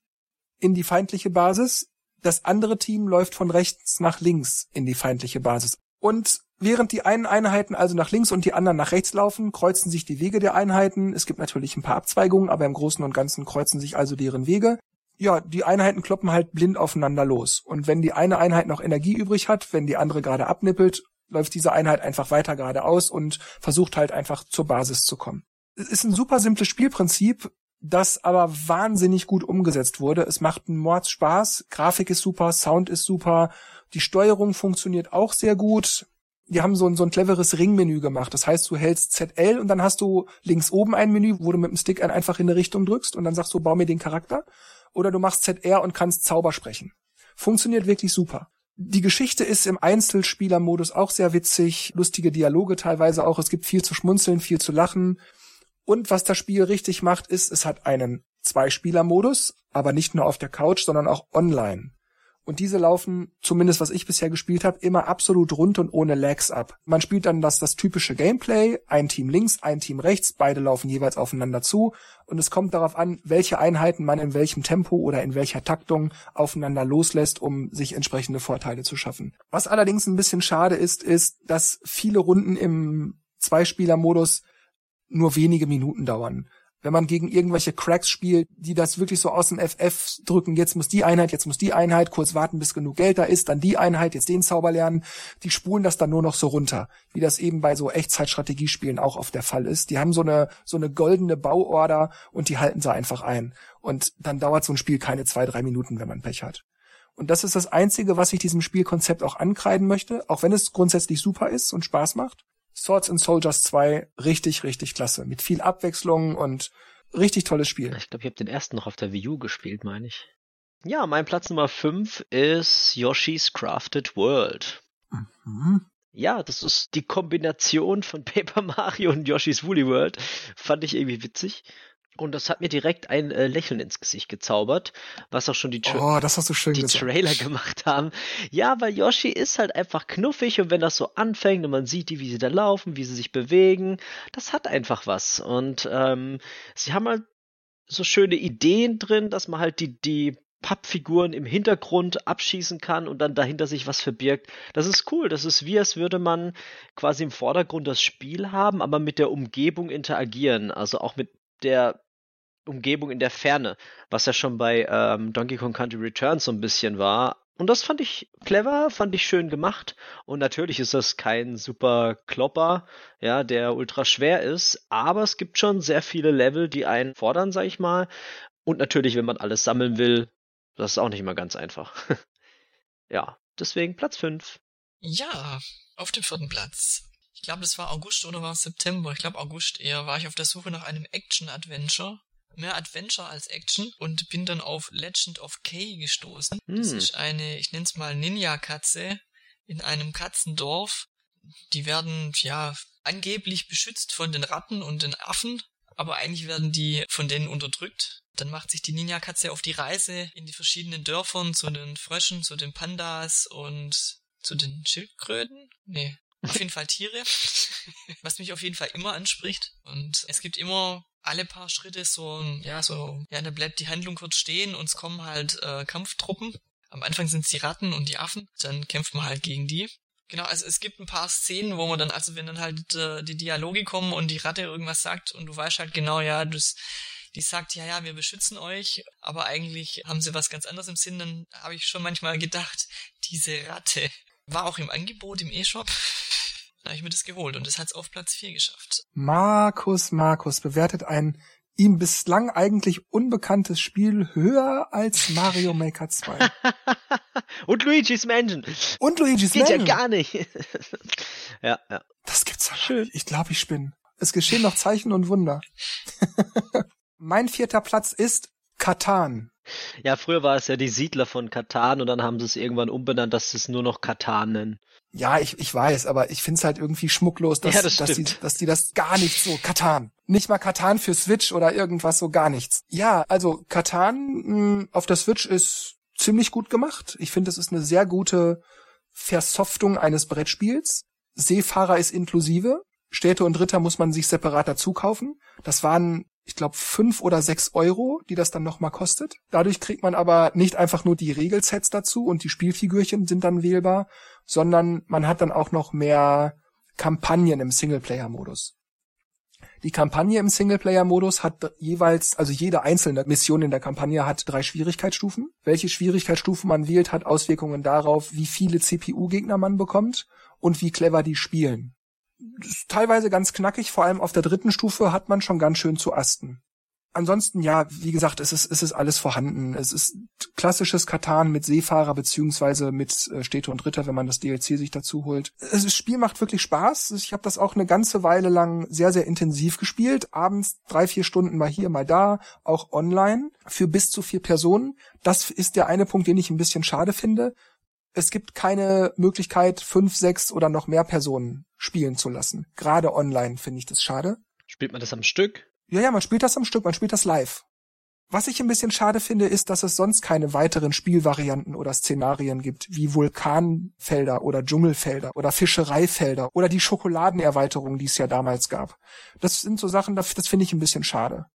in die feindliche Basis, das andere Team läuft von rechts nach links in die feindliche Basis. Und während die einen Einheiten also nach links und die anderen nach rechts laufen, kreuzen sich die Wege der Einheiten. Es gibt natürlich ein paar Abzweigungen, aber im Großen und Ganzen kreuzen sich also deren Wege. Ja, die Einheiten kloppen halt blind aufeinander los. Und wenn die eine Einheit noch Energie übrig hat, wenn die andere gerade abnippelt, läuft diese Einheit einfach weiter geradeaus und versucht halt einfach zur Basis zu kommen es ist ein super simples Spielprinzip, das aber wahnsinnig gut umgesetzt wurde. Es macht einen Mords Spaß, Grafik ist super, Sound ist super, die Steuerung funktioniert auch sehr gut. Die haben so ein, so ein cleveres Ringmenü gemacht. Das heißt, du hältst ZL und dann hast du links oben ein Menü, wo du mit dem Stick einfach in eine Richtung drückst und dann sagst du, bau mir den Charakter. Oder du machst ZR und kannst Zauber sprechen. Funktioniert wirklich super. Die Geschichte ist im Einzelspielermodus auch sehr witzig, lustige Dialoge teilweise auch. Es gibt viel zu schmunzeln, viel zu lachen. Und was das Spiel richtig macht, ist, es hat einen Zwei-Spieler-Modus, aber nicht nur auf der Couch, sondern auch online. Und diese laufen, zumindest was ich bisher gespielt habe, immer absolut rund und ohne Lags ab. Man spielt dann das, das typische Gameplay, ein Team links, ein Team rechts, beide laufen jeweils aufeinander zu und es kommt darauf an, welche Einheiten man in welchem Tempo oder in welcher Taktung aufeinander loslässt, um sich entsprechende Vorteile zu schaffen. Was allerdings ein bisschen schade ist, ist, dass viele Runden im Zweispieler-Modus nur wenige Minuten dauern. Wenn man gegen irgendwelche Cracks spielt, die das wirklich so aus dem FF drücken, jetzt muss die Einheit, jetzt muss die Einheit, kurz warten, bis genug Geld da ist, dann die Einheit, jetzt den Zauber lernen, die spulen das dann nur noch so runter, wie das eben bei so Echtzeitstrategiespielen auch oft der Fall ist. Die haben so eine, so eine goldene Bauorder und die halten sie einfach ein. Und dann dauert so ein Spiel keine zwei, drei Minuten, wenn man Pech hat. Und das ist das Einzige, was ich diesem Spielkonzept auch ankreiden möchte, auch wenn es grundsätzlich super ist und Spaß macht. Swords and Soldiers 2 richtig, richtig klasse. Mit viel Abwechslung und richtig tolles Spiel. Ich glaube, ich habe den ersten noch auf der Wii U gespielt, meine ich. Ja, mein Platz Nummer 5 ist Yoshi's Crafted World. Mhm. Ja, das ist die Kombination von Paper Mario und Yoshi's Woolly World. Fand ich irgendwie witzig. Und das hat mir direkt ein äh, Lächeln ins Gesicht gezaubert, was auch schon die, Tra oh, das hast du schön die. Trailer gemacht haben. Ja, weil Yoshi ist halt einfach knuffig und wenn das so anfängt und man sieht die, wie sie da laufen, wie sie sich bewegen, das hat einfach was. Und ähm, sie haben halt so schöne Ideen drin, dass man halt die, die Pappfiguren im Hintergrund abschießen kann und dann dahinter sich was verbirgt. Das ist cool. Das ist wie, als würde man quasi im Vordergrund das Spiel haben, aber mit der Umgebung interagieren. Also auch mit der Umgebung in der Ferne, was ja schon bei ähm, Donkey Kong Country Returns so ein bisschen war. Und das fand ich clever, fand ich schön gemacht. Und natürlich ist das kein super Klopper, ja, der ultra schwer ist, aber es gibt schon sehr viele Level, die einen fordern, sag ich mal. Und natürlich, wenn man alles sammeln will, das ist auch nicht immer ganz einfach. ja, deswegen Platz 5. Ja, auf dem vierten Platz. Ich glaube, das war August oder war es September? Ich glaube August eher. War ich auf der Suche nach einem Action-Adventure mehr Adventure als Action und bin dann auf Legend of K gestoßen. Hm. Das ist eine, ich nenne es mal Ninja-Katze in einem Katzendorf. Die werden, ja, angeblich beschützt von den Ratten und den Affen, aber eigentlich werden die von denen unterdrückt. Dann macht sich die Ninja-Katze auf die Reise in die verschiedenen Dörfern zu den Fröschen, zu den Pandas und zu den Schildkröten. Nee, auf jeden Fall Tiere, was mich auf jeden Fall immer anspricht. Und es gibt immer alle paar Schritte so, ja, so, ja, da bleibt die Handlung kurz stehen und es kommen halt äh, Kampftruppen. Am Anfang sind es die Ratten und die Affen, dann kämpft man halt gegen die. Genau, also es gibt ein paar Szenen, wo man dann, also wenn dann halt äh, die Dialoge kommen und die Ratte irgendwas sagt und du weißt halt genau, ja, das, die sagt, ja, ja, wir beschützen euch, aber eigentlich haben sie was ganz anderes im Sinn, dann habe ich schon manchmal gedacht, diese Ratte war auch im Angebot im E-Shop. Da habe ich mir das geholt und das hat es auf Platz 4 geschafft. Markus Markus bewertet ein ihm bislang eigentlich unbekanntes Spiel höher als Mario Maker 2. Und Luigi's Mansion. Und Luigi's Geht Mansion. ja gar nicht. ja, ja. Das gibt's ja Schön. nicht. Ich glaube, ich spinne. Es geschehen noch Zeichen und Wunder. mein vierter Platz ist Katan. Ja, früher war es ja die Siedler von Katan und dann haben sie es irgendwann umbenannt, dass sie es nur noch Katan nennen. Ja, ich, ich weiß, aber ich find's halt irgendwie schmucklos, dass, Ja, das dass, die, dass die das gar nicht so, Katan. Nicht mal Katan für Switch oder irgendwas so gar nichts. Ja, also Katan mh, auf der Switch ist ziemlich gut gemacht. Ich finde, es ist eine sehr gute Versoftung eines Brettspiels. Seefahrer ist inklusive. Städte und Ritter muss man sich separat dazu kaufen. Das waren, ich glaube, fünf oder sechs Euro, die das dann nochmal kostet. Dadurch kriegt man aber nicht einfach nur die Regelsets dazu und die Spielfigürchen sind dann wählbar, sondern man hat dann auch noch mehr Kampagnen im Singleplayer-Modus. Die Kampagne im Singleplayer-Modus hat jeweils, also jede einzelne Mission in der Kampagne hat drei Schwierigkeitsstufen. Welche Schwierigkeitsstufe man wählt, hat Auswirkungen darauf, wie viele CPU-Gegner man bekommt und wie clever die spielen. Teilweise ganz knackig, vor allem auf der dritten Stufe hat man schon ganz schön zu asten. Ansonsten, ja, wie gesagt, es ist, es ist alles vorhanden. Es ist klassisches Katan mit Seefahrer beziehungsweise mit äh, Städte und Ritter, wenn man das DLC sich dazu holt. Es, das Spiel macht wirklich Spaß. Ich habe das auch eine ganze Weile lang sehr, sehr intensiv gespielt. Abends drei, vier Stunden mal hier, mal da, auch online für bis zu vier Personen. Das ist der eine Punkt, den ich ein bisschen schade finde. Es gibt keine Möglichkeit, fünf, sechs oder noch mehr Personen spielen zu lassen. Gerade online finde ich das schade. Spielt man das am Stück? Ja, ja, man spielt das am Stück, man spielt das live. Was ich ein bisschen schade finde, ist, dass es sonst keine weiteren Spielvarianten oder Szenarien gibt, wie Vulkanfelder oder Dschungelfelder oder Fischereifelder oder die Schokoladenerweiterung, die es ja damals gab. Das sind so Sachen, das, das finde ich ein bisschen schade.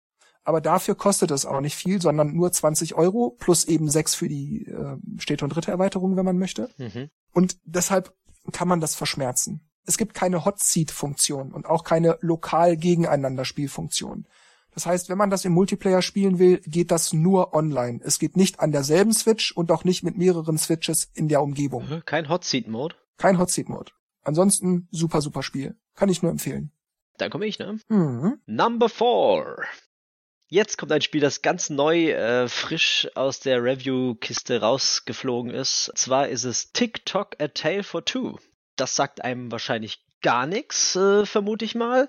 Aber dafür kostet es auch nicht viel, sondern nur 20 Euro plus eben sechs für die äh, Städte- und Rittererweiterung, wenn man möchte. Mhm. Und deshalb kann man das verschmerzen. Es gibt keine Hot Seat Funktion und auch keine lokal gegeneinander Spielfunktion. Das heißt, wenn man das im Multiplayer spielen will, geht das nur online. Es geht nicht an derselben Switch und auch nicht mit mehreren Switches in der Umgebung. Kein Hot Seat Mode. Kein Hot Seat Mode. Ansonsten super, super Spiel. Kann ich nur empfehlen. Dann komme ich, ne? Mhm. Number four. Jetzt kommt ein Spiel, das ganz neu, äh, frisch aus der Review-Kiste rausgeflogen ist. Zwar ist es TikTok A Tale for Two. Das sagt einem wahrscheinlich gar nichts, äh, vermute ich mal.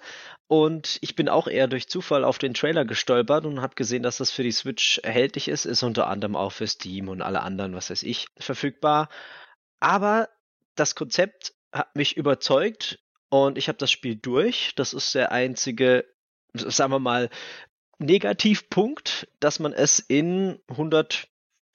Und ich bin auch eher durch Zufall auf den Trailer gestolpert und habe gesehen, dass das für die Switch erhältlich ist. Ist unter anderem auch für Steam und alle anderen, was weiß ich, verfügbar. Aber das Konzept hat mich überzeugt und ich habe das Spiel durch. Das ist der einzige, sagen wir mal, Negativpunkt, dass man es in 100,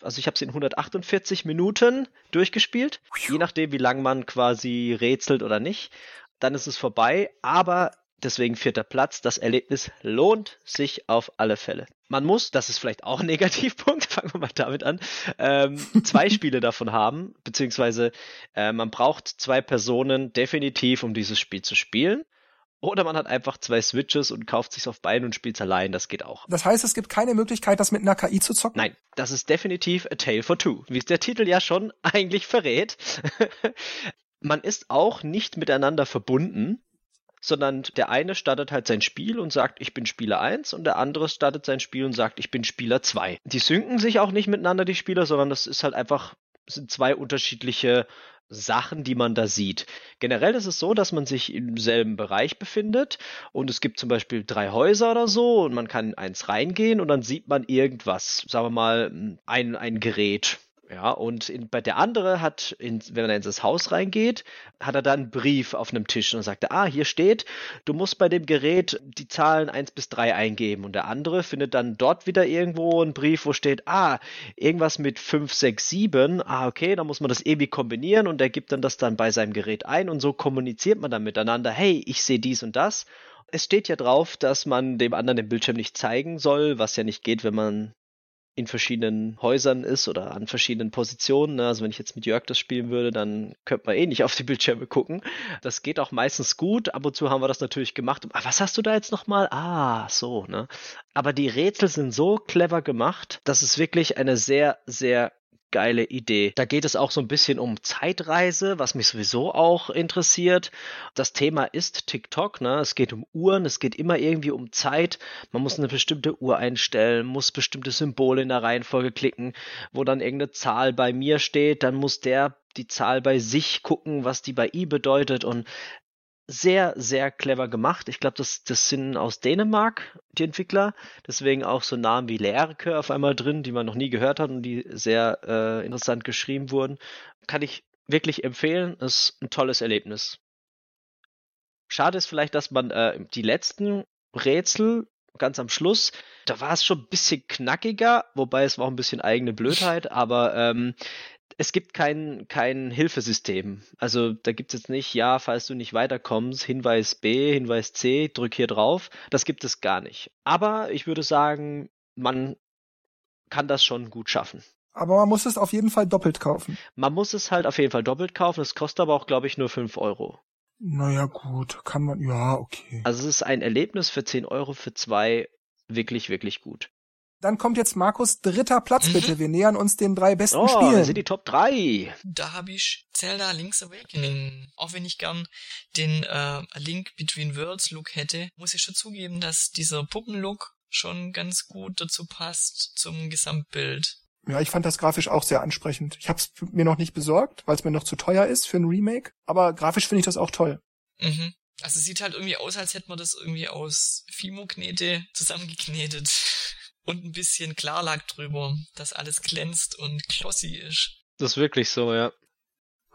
also ich habe es in 148 Minuten durchgespielt, je nachdem, wie lang man quasi rätselt oder nicht. Dann ist es vorbei, aber deswegen vierter Platz. Das Erlebnis lohnt sich auf alle Fälle. Man muss, das ist vielleicht auch ein Negativpunkt, fangen wir mal damit an, ähm, zwei Spiele davon haben, beziehungsweise äh, man braucht zwei Personen definitiv, um dieses Spiel zu spielen. Oder man hat einfach zwei Switches und kauft sich's auf beiden und spielt's allein, das geht auch. Das heißt, es gibt keine Möglichkeit, das mit einer KI zu zocken? Nein, das ist definitiv A Tale for Two, wie es der Titel ja schon eigentlich verrät. man ist auch nicht miteinander verbunden, sondern der eine startet halt sein Spiel und sagt, ich bin Spieler 1 und der andere startet sein Spiel und sagt, ich bin Spieler 2. Die synken sich auch nicht miteinander, die Spieler, sondern das ist halt einfach, sind zwei unterschiedliche Sachen, die man da sieht. Generell ist es so, dass man sich im selben Bereich befindet und es gibt zum Beispiel drei Häuser oder so und man kann in eins reingehen und dann sieht man irgendwas, sagen wir mal, ein, ein Gerät. Ja, und in, bei der andere hat, in, wenn er in das Haus reingeht, hat er dann einen Brief auf einem Tisch und sagt, ah, hier steht, du musst bei dem Gerät die Zahlen 1 bis 3 eingeben. Und der andere findet dann dort wieder irgendwo einen Brief, wo steht, ah, irgendwas mit 5, 6, 7. Ah, okay, da muss man das irgendwie kombinieren und er gibt dann das dann bei seinem Gerät ein und so kommuniziert man dann miteinander, hey, ich sehe dies und das. Es steht ja drauf, dass man dem anderen den Bildschirm nicht zeigen soll, was ja nicht geht, wenn man in verschiedenen Häusern ist oder an verschiedenen Positionen. Ne? Also wenn ich jetzt mit Jörg das spielen würde, dann könnte man eh nicht auf die Bildschirme gucken. Das geht auch meistens gut. Ab und zu haben wir das natürlich gemacht. Ah, was hast du da jetzt nochmal? Ah, so, ne? Aber die Rätsel sind so clever gemacht, dass es wirklich eine sehr, sehr geile Idee. Da geht es auch so ein bisschen um Zeitreise, was mich sowieso auch interessiert. Das Thema ist TikTok, ne? Es geht um Uhren, es geht immer irgendwie um Zeit. Man muss eine bestimmte Uhr einstellen, muss bestimmte Symbole in der Reihenfolge klicken, wo dann irgendeine Zahl bei mir steht, dann muss der die Zahl bei sich gucken, was die bei i bedeutet und sehr, sehr clever gemacht. Ich glaube, das, das sind aus Dänemark, die Entwickler. Deswegen auch so Namen wie Lerke auf einmal drin, die man noch nie gehört hat und die sehr äh, interessant geschrieben wurden. Kann ich wirklich empfehlen. Ist ein tolles Erlebnis. Schade ist vielleicht, dass man äh, die letzten Rätsel ganz am Schluss, da war es schon ein bisschen knackiger, wobei es war auch ein bisschen eigene Blödheit, aber ähm, es gibt kein, kein Hilfesystem. Also da gibt es jetzt nicht, ja, falls du nicht weiterkommst, Hinweis B, Hinweis C, drück hier drauf. Das gibt es gar nicht. Aber ich würde sagen, man kann das schon gut schaffen. Aber man muss es auf jeden Fall doppelt kaufen. Man muss es halt auf jeden Fall doppelt kaufen. Es kostet aber auch, glaube ich, nur 5 Euro. Naja, gut, kann man, ja, okay. Also es ist ein Erlebnis für 10 Euro für zwei wirklich, wirklich gut. Dann kommt jetzt Markus dritter Platz, mhm. bitte. Wir nähern uns den drei besten oh, Spielen. Das sind die Top 3. Da habe ich Zelda Link's Awakening. Auch wenn ich gern den äh, Link Between Worlds Look hätte, muss ich schon zugeben, dass dieser Puppenlook schon ganz gut dazu passt zum Gesamtbild. Ja, ich fand das grafisch auch sehr ansprechend. Ich habe es mir noch nicht besorgt, weil es mir noch zu teuer ist für ein Remake. Aber grafisch finde ich das auch toll. Mhm. Also es sieht halt irgendwie aus, als hätte man das irgendwie aus Fimo-Knete zusammengeknetet und ein bisschen Klarlack drüber, dass alles glänzt und glossy ist. Das ist wirklich so, ja.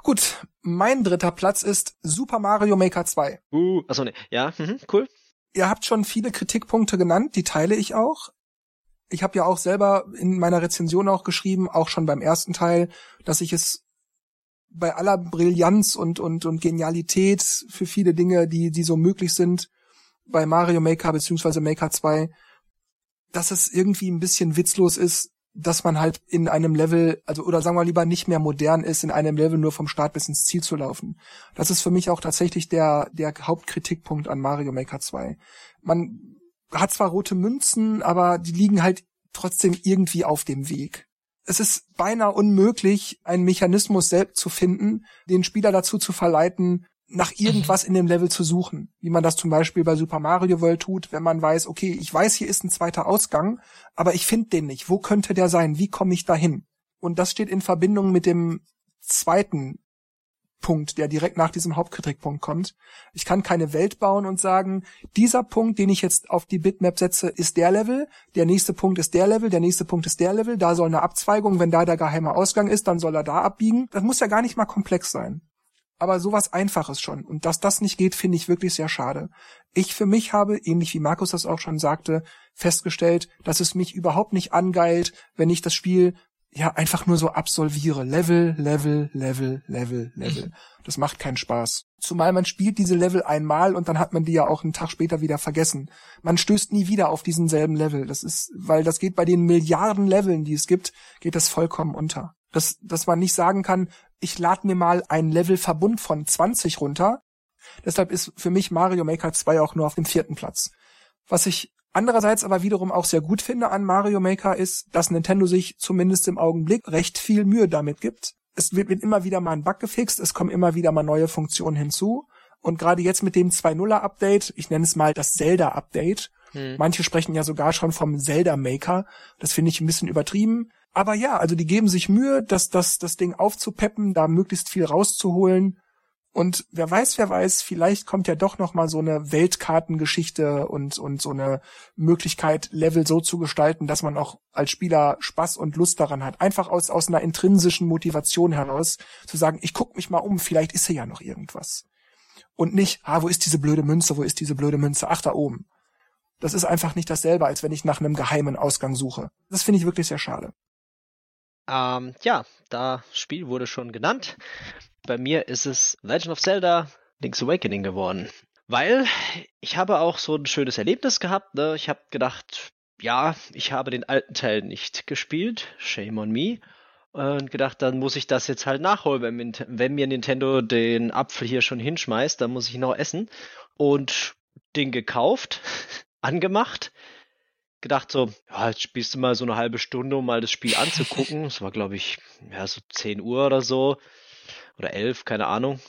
Gut, mein dritter Platz ist Super Mario Maker 2. Uh, achso, ne, ja, mhm, cool. Ihr habt schon viele Kritikpunkte genannt, die teile ich auch. Ich habe ja auch selber in meiner Rezension auch geschrieben, auch schon beim ersten Teil, dass ich es bei aller Brillanz und, und, und Genialität für viele Dinge, die, die so möglich sind, bei Mario Maker beziehungsweise Maker 2 dass es irgendwie ein bisschen witzlos ist, dass man halt in einem Level, also oder sagen wir lieber nicht mehr modern ist, in einem Level nur vom Start bis ins Ziel zu laufen. Das ist für mich auch tatsächlich der, der Hauptkritikpunkt an Mario Maker 2. Man hat zwar rote Münzen, aber die liegen halt trotzdem irgendwie auf dem Weg. Es ist beinahe unmöglich, einen Mechanismus selbst zu finden, den Spieler dazu zu verleiten, nach mhm. irgendwas in dem Level zu suchen, wie man das zum Beispiel bei Super Mario World tut, wenn man weiß, okay, ich weiß, hier ist ein zweiter Ausgang, aber ich finde den nicht. Wo könnte der sein? Wie komme ich dahin? Und das steht in Verbindung mit dem zweiten Punkt, der direkt nach diesem Hauptkritikpunkt kommt. Ich kann keine Welt bauen und sagen, dieser Punkt, den ich jetzt auf die Bitmap setze, ist der Level, der nächste Punkt ist der Level, der nächste Punkt ist der Level, da soll eine Abzweigung, wenn da der geheime Ausgang ist, dann soll er da abbiegen. Das muss ja gar nicht mal komplex sein aber sowas Einfaches schon. Und dass das nicht geht, finde ich wirklich sehr schade. Ich für mich habe, ähnlich wie Markus das auch schon sagte, festgestellt, dass es mich überhaupt nicht angeilt, wenn ich das Spiel ja einfach nur so absolviere. Level, Level, Level, Level, Level. Das macht keinen Spaß. Zumal man spielt diese Level einmal und dann hat man die ja auch einen Tag später wieder vergessen. Man stößt nie wieder auf diesen selben Level. Das ist, weil das geht bei den Milliarden Leveln, die es gibt, geht das vollkommen unter. Dass, dass man nicht sagen kann, ich lade mir mal einen Levelverbund von 20 runter. Deshalb ist für mich Mario Maker 2 auch nur auf dem vierten Platz. Was ich andererseits aber wiederum auch sehr gut finde an Mario Maker ist, dass Nintendo sich zumindest im Augenblick recht viel Mühe damit gibt. Es wird, immer wieder mal ein Bug gefixt, es kommen immer wieder mal neue Funktionen hinzu. Und gerade jetzt mit dem 2.0er Update, ich nenne es mal das Zelda Update, hm. manche sprechen ja sogar schon vom Zelda Maker, das finde ich ein bisschen übertrieben. Aber ja, also die geben sich Mühe, das, das, das Ding aufzupeppen, da möglichst viel rauszuholen. Und wer weiß, wer weiß, vielleicht kommt ja doch noch mal so eine Weltkartengeschichte und und so eine Möglichkeit, Level so zu gestalten, dass man auch als Spieler Spaß und Lust daran hat. Einfach aus aus einer intrinsischen Motivation heraus zu sagen, ich guck mich mal um, vielleicht ist hier ja noch irgendwas. Und nicht, ah, wo ist diese blöde Münze, wo ist diese blöde Münze? Ach, da oben. Das ist einfach nicht dasselbe, als wenn ich nach einem geheimen Ausgang suche. Das finde ich wirklich sehr schade. Ähm, ja, das Spiel wurde schon genannt. Bei mir ist es Legend of Zelda Link's Awakening geworden. Weil ich habe auch so ein schönes Erlebnis gehabt. Ne? Ich habe gedacht, ja, ich habe den alten Teil nicht gespielt. Shame on me. Und gedacht, dann muss ich das jetzt halt nachholen. Wenn, mir Nintendo den Apfel hier schon hinschmeißt, dann muss ich noch essen. Und den gekauft, angemacht, gedacht so, ja, jetzt spielst du mal so eine halbe Stunde, um mal das Spiel anzugucken. Das war, glaube ich, ja, so 10 Uhr oder so. Oder 11, keine Ahnung.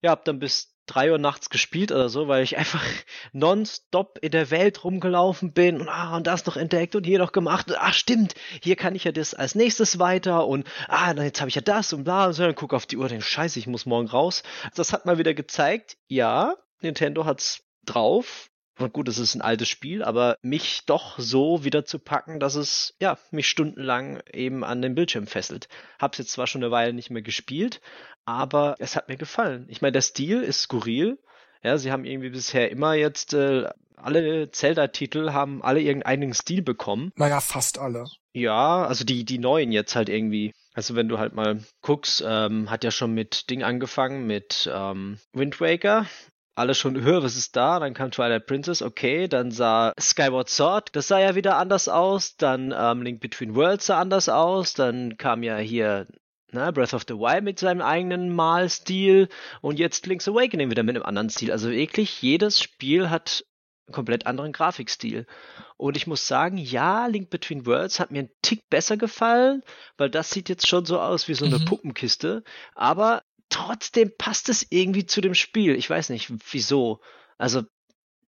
Ja, hab dann bis 3 Uhr nachts gespielt oder so, weil ich einfach nonstop in der Welt rumgelaufen bin und ah, und das noch entdeckt und hier noch gemacht. Ach, stimmt, hier kann ich ja das als nächstes weiter und ah, jetzt habe ich ja das und bla und so. Dann guck auf die Uhr, denke, scheiße, ich muss morgen raus. Das hat mal wieder gezeigt, ja, Nintendo hat's drauf und gut, es ist ein altes Spiel, aber mich doch so wieder zu packen, dass es ja mich stundenlang eben an den Bildschirm fesselt. Hab's jetzt zwar schon eine Weile nicht mehr gespielt, aber es hat mir gefallen. Ich meine, der Stil ist skurril. Ja, sie haben irgendwie bisher immer jetzt äh, alle Zelda-Titel haben alle irgendeinen Stil bekommen. Naja, fast alle. Ja, also die die neuen jetzt halt irgendwie. Also wenn du halt mal guckst, ähm, hat ja schon mit Ding angefangen mit ähm, Wind Waker alle schon, hör, was ist da? Dann kam Twilight Princess, okay, dann sah Skyward Sword, das sah ja wieder anders aus, dann ähm, Link Between Worlds sah anders aus, dann kam ja hier na, Breath of the Wild mit seinem eigenen Malstil und jetzt Link's Awakening wieder mit einem anderen Stil. Also wirklich, jedes Spiel hat einen komplett anderen Grafikstil. Und ich muss sagen, ja, Link Between Worlds hat mir einen Tick besser gefallen, weil das sieht jetzt schon so aus wie so eine mhm. Puppenkiste. Aber trotzdem passt es irgendwie zu dem Spiel. Ich weiß nicht, wieso. Also,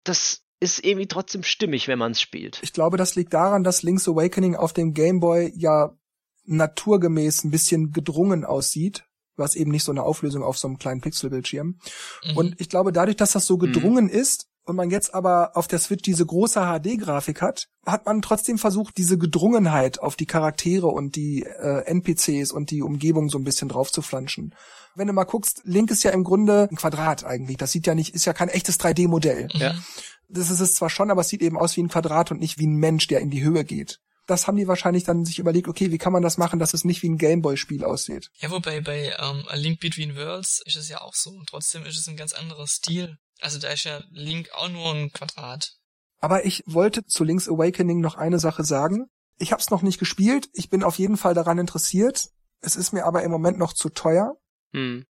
das ist irgendwie trotzdem stimmig, wenn man es spielt. Ich glaube, das liegt daran, dass Link's Awakening auf dem Game Boy ja naturgemäß ein bisschen gedrungen aussieht, was eben nicht so eine Auflösung auf so einem kleinen Pixelbildschirm. Mhm. Und ich glaube, dadurch, dass das so gedrungen mhm. ist, und man jetzt aber auf der Switch diese große HD-Grafik hat, hat man trotzdem versucht, diese Gedrungenheit auf die Charaktere und die äh, NPCs und die Umgebung so ein bisschen drauf zu flanschen. Wenn du mal guckst, Link ist ja im Grunde ein Quadrat eigentlich. Das sieht ja nicht, ist ja kein echtes 3D-Modell. Ja. Das ist es zwar schon, aber es sieht eben aus wie ein Quadrat und nicht wie ein Mensch, der in die Höhe geht. Das haben die wahrscheinlich dann sich überlegt, okay, wie kann man das machen, dass es nicht wie ein Gameboy-Spiel aussieht. Ja, wobei bei ähm, A Link Between Worlds ist es ja auch so. Trotzdem ist es ein ganz anderer Stil. Also da ist ja Link auch nur ein Quadrat. Aber ich wollte zu Link's Awakening noch eine Sache sagen. Ich habe es noch nicht gespielt. Ich bin auf jeden Fall daran interessiert. Es ist mir aber im Moment noch zu teuer. Hm.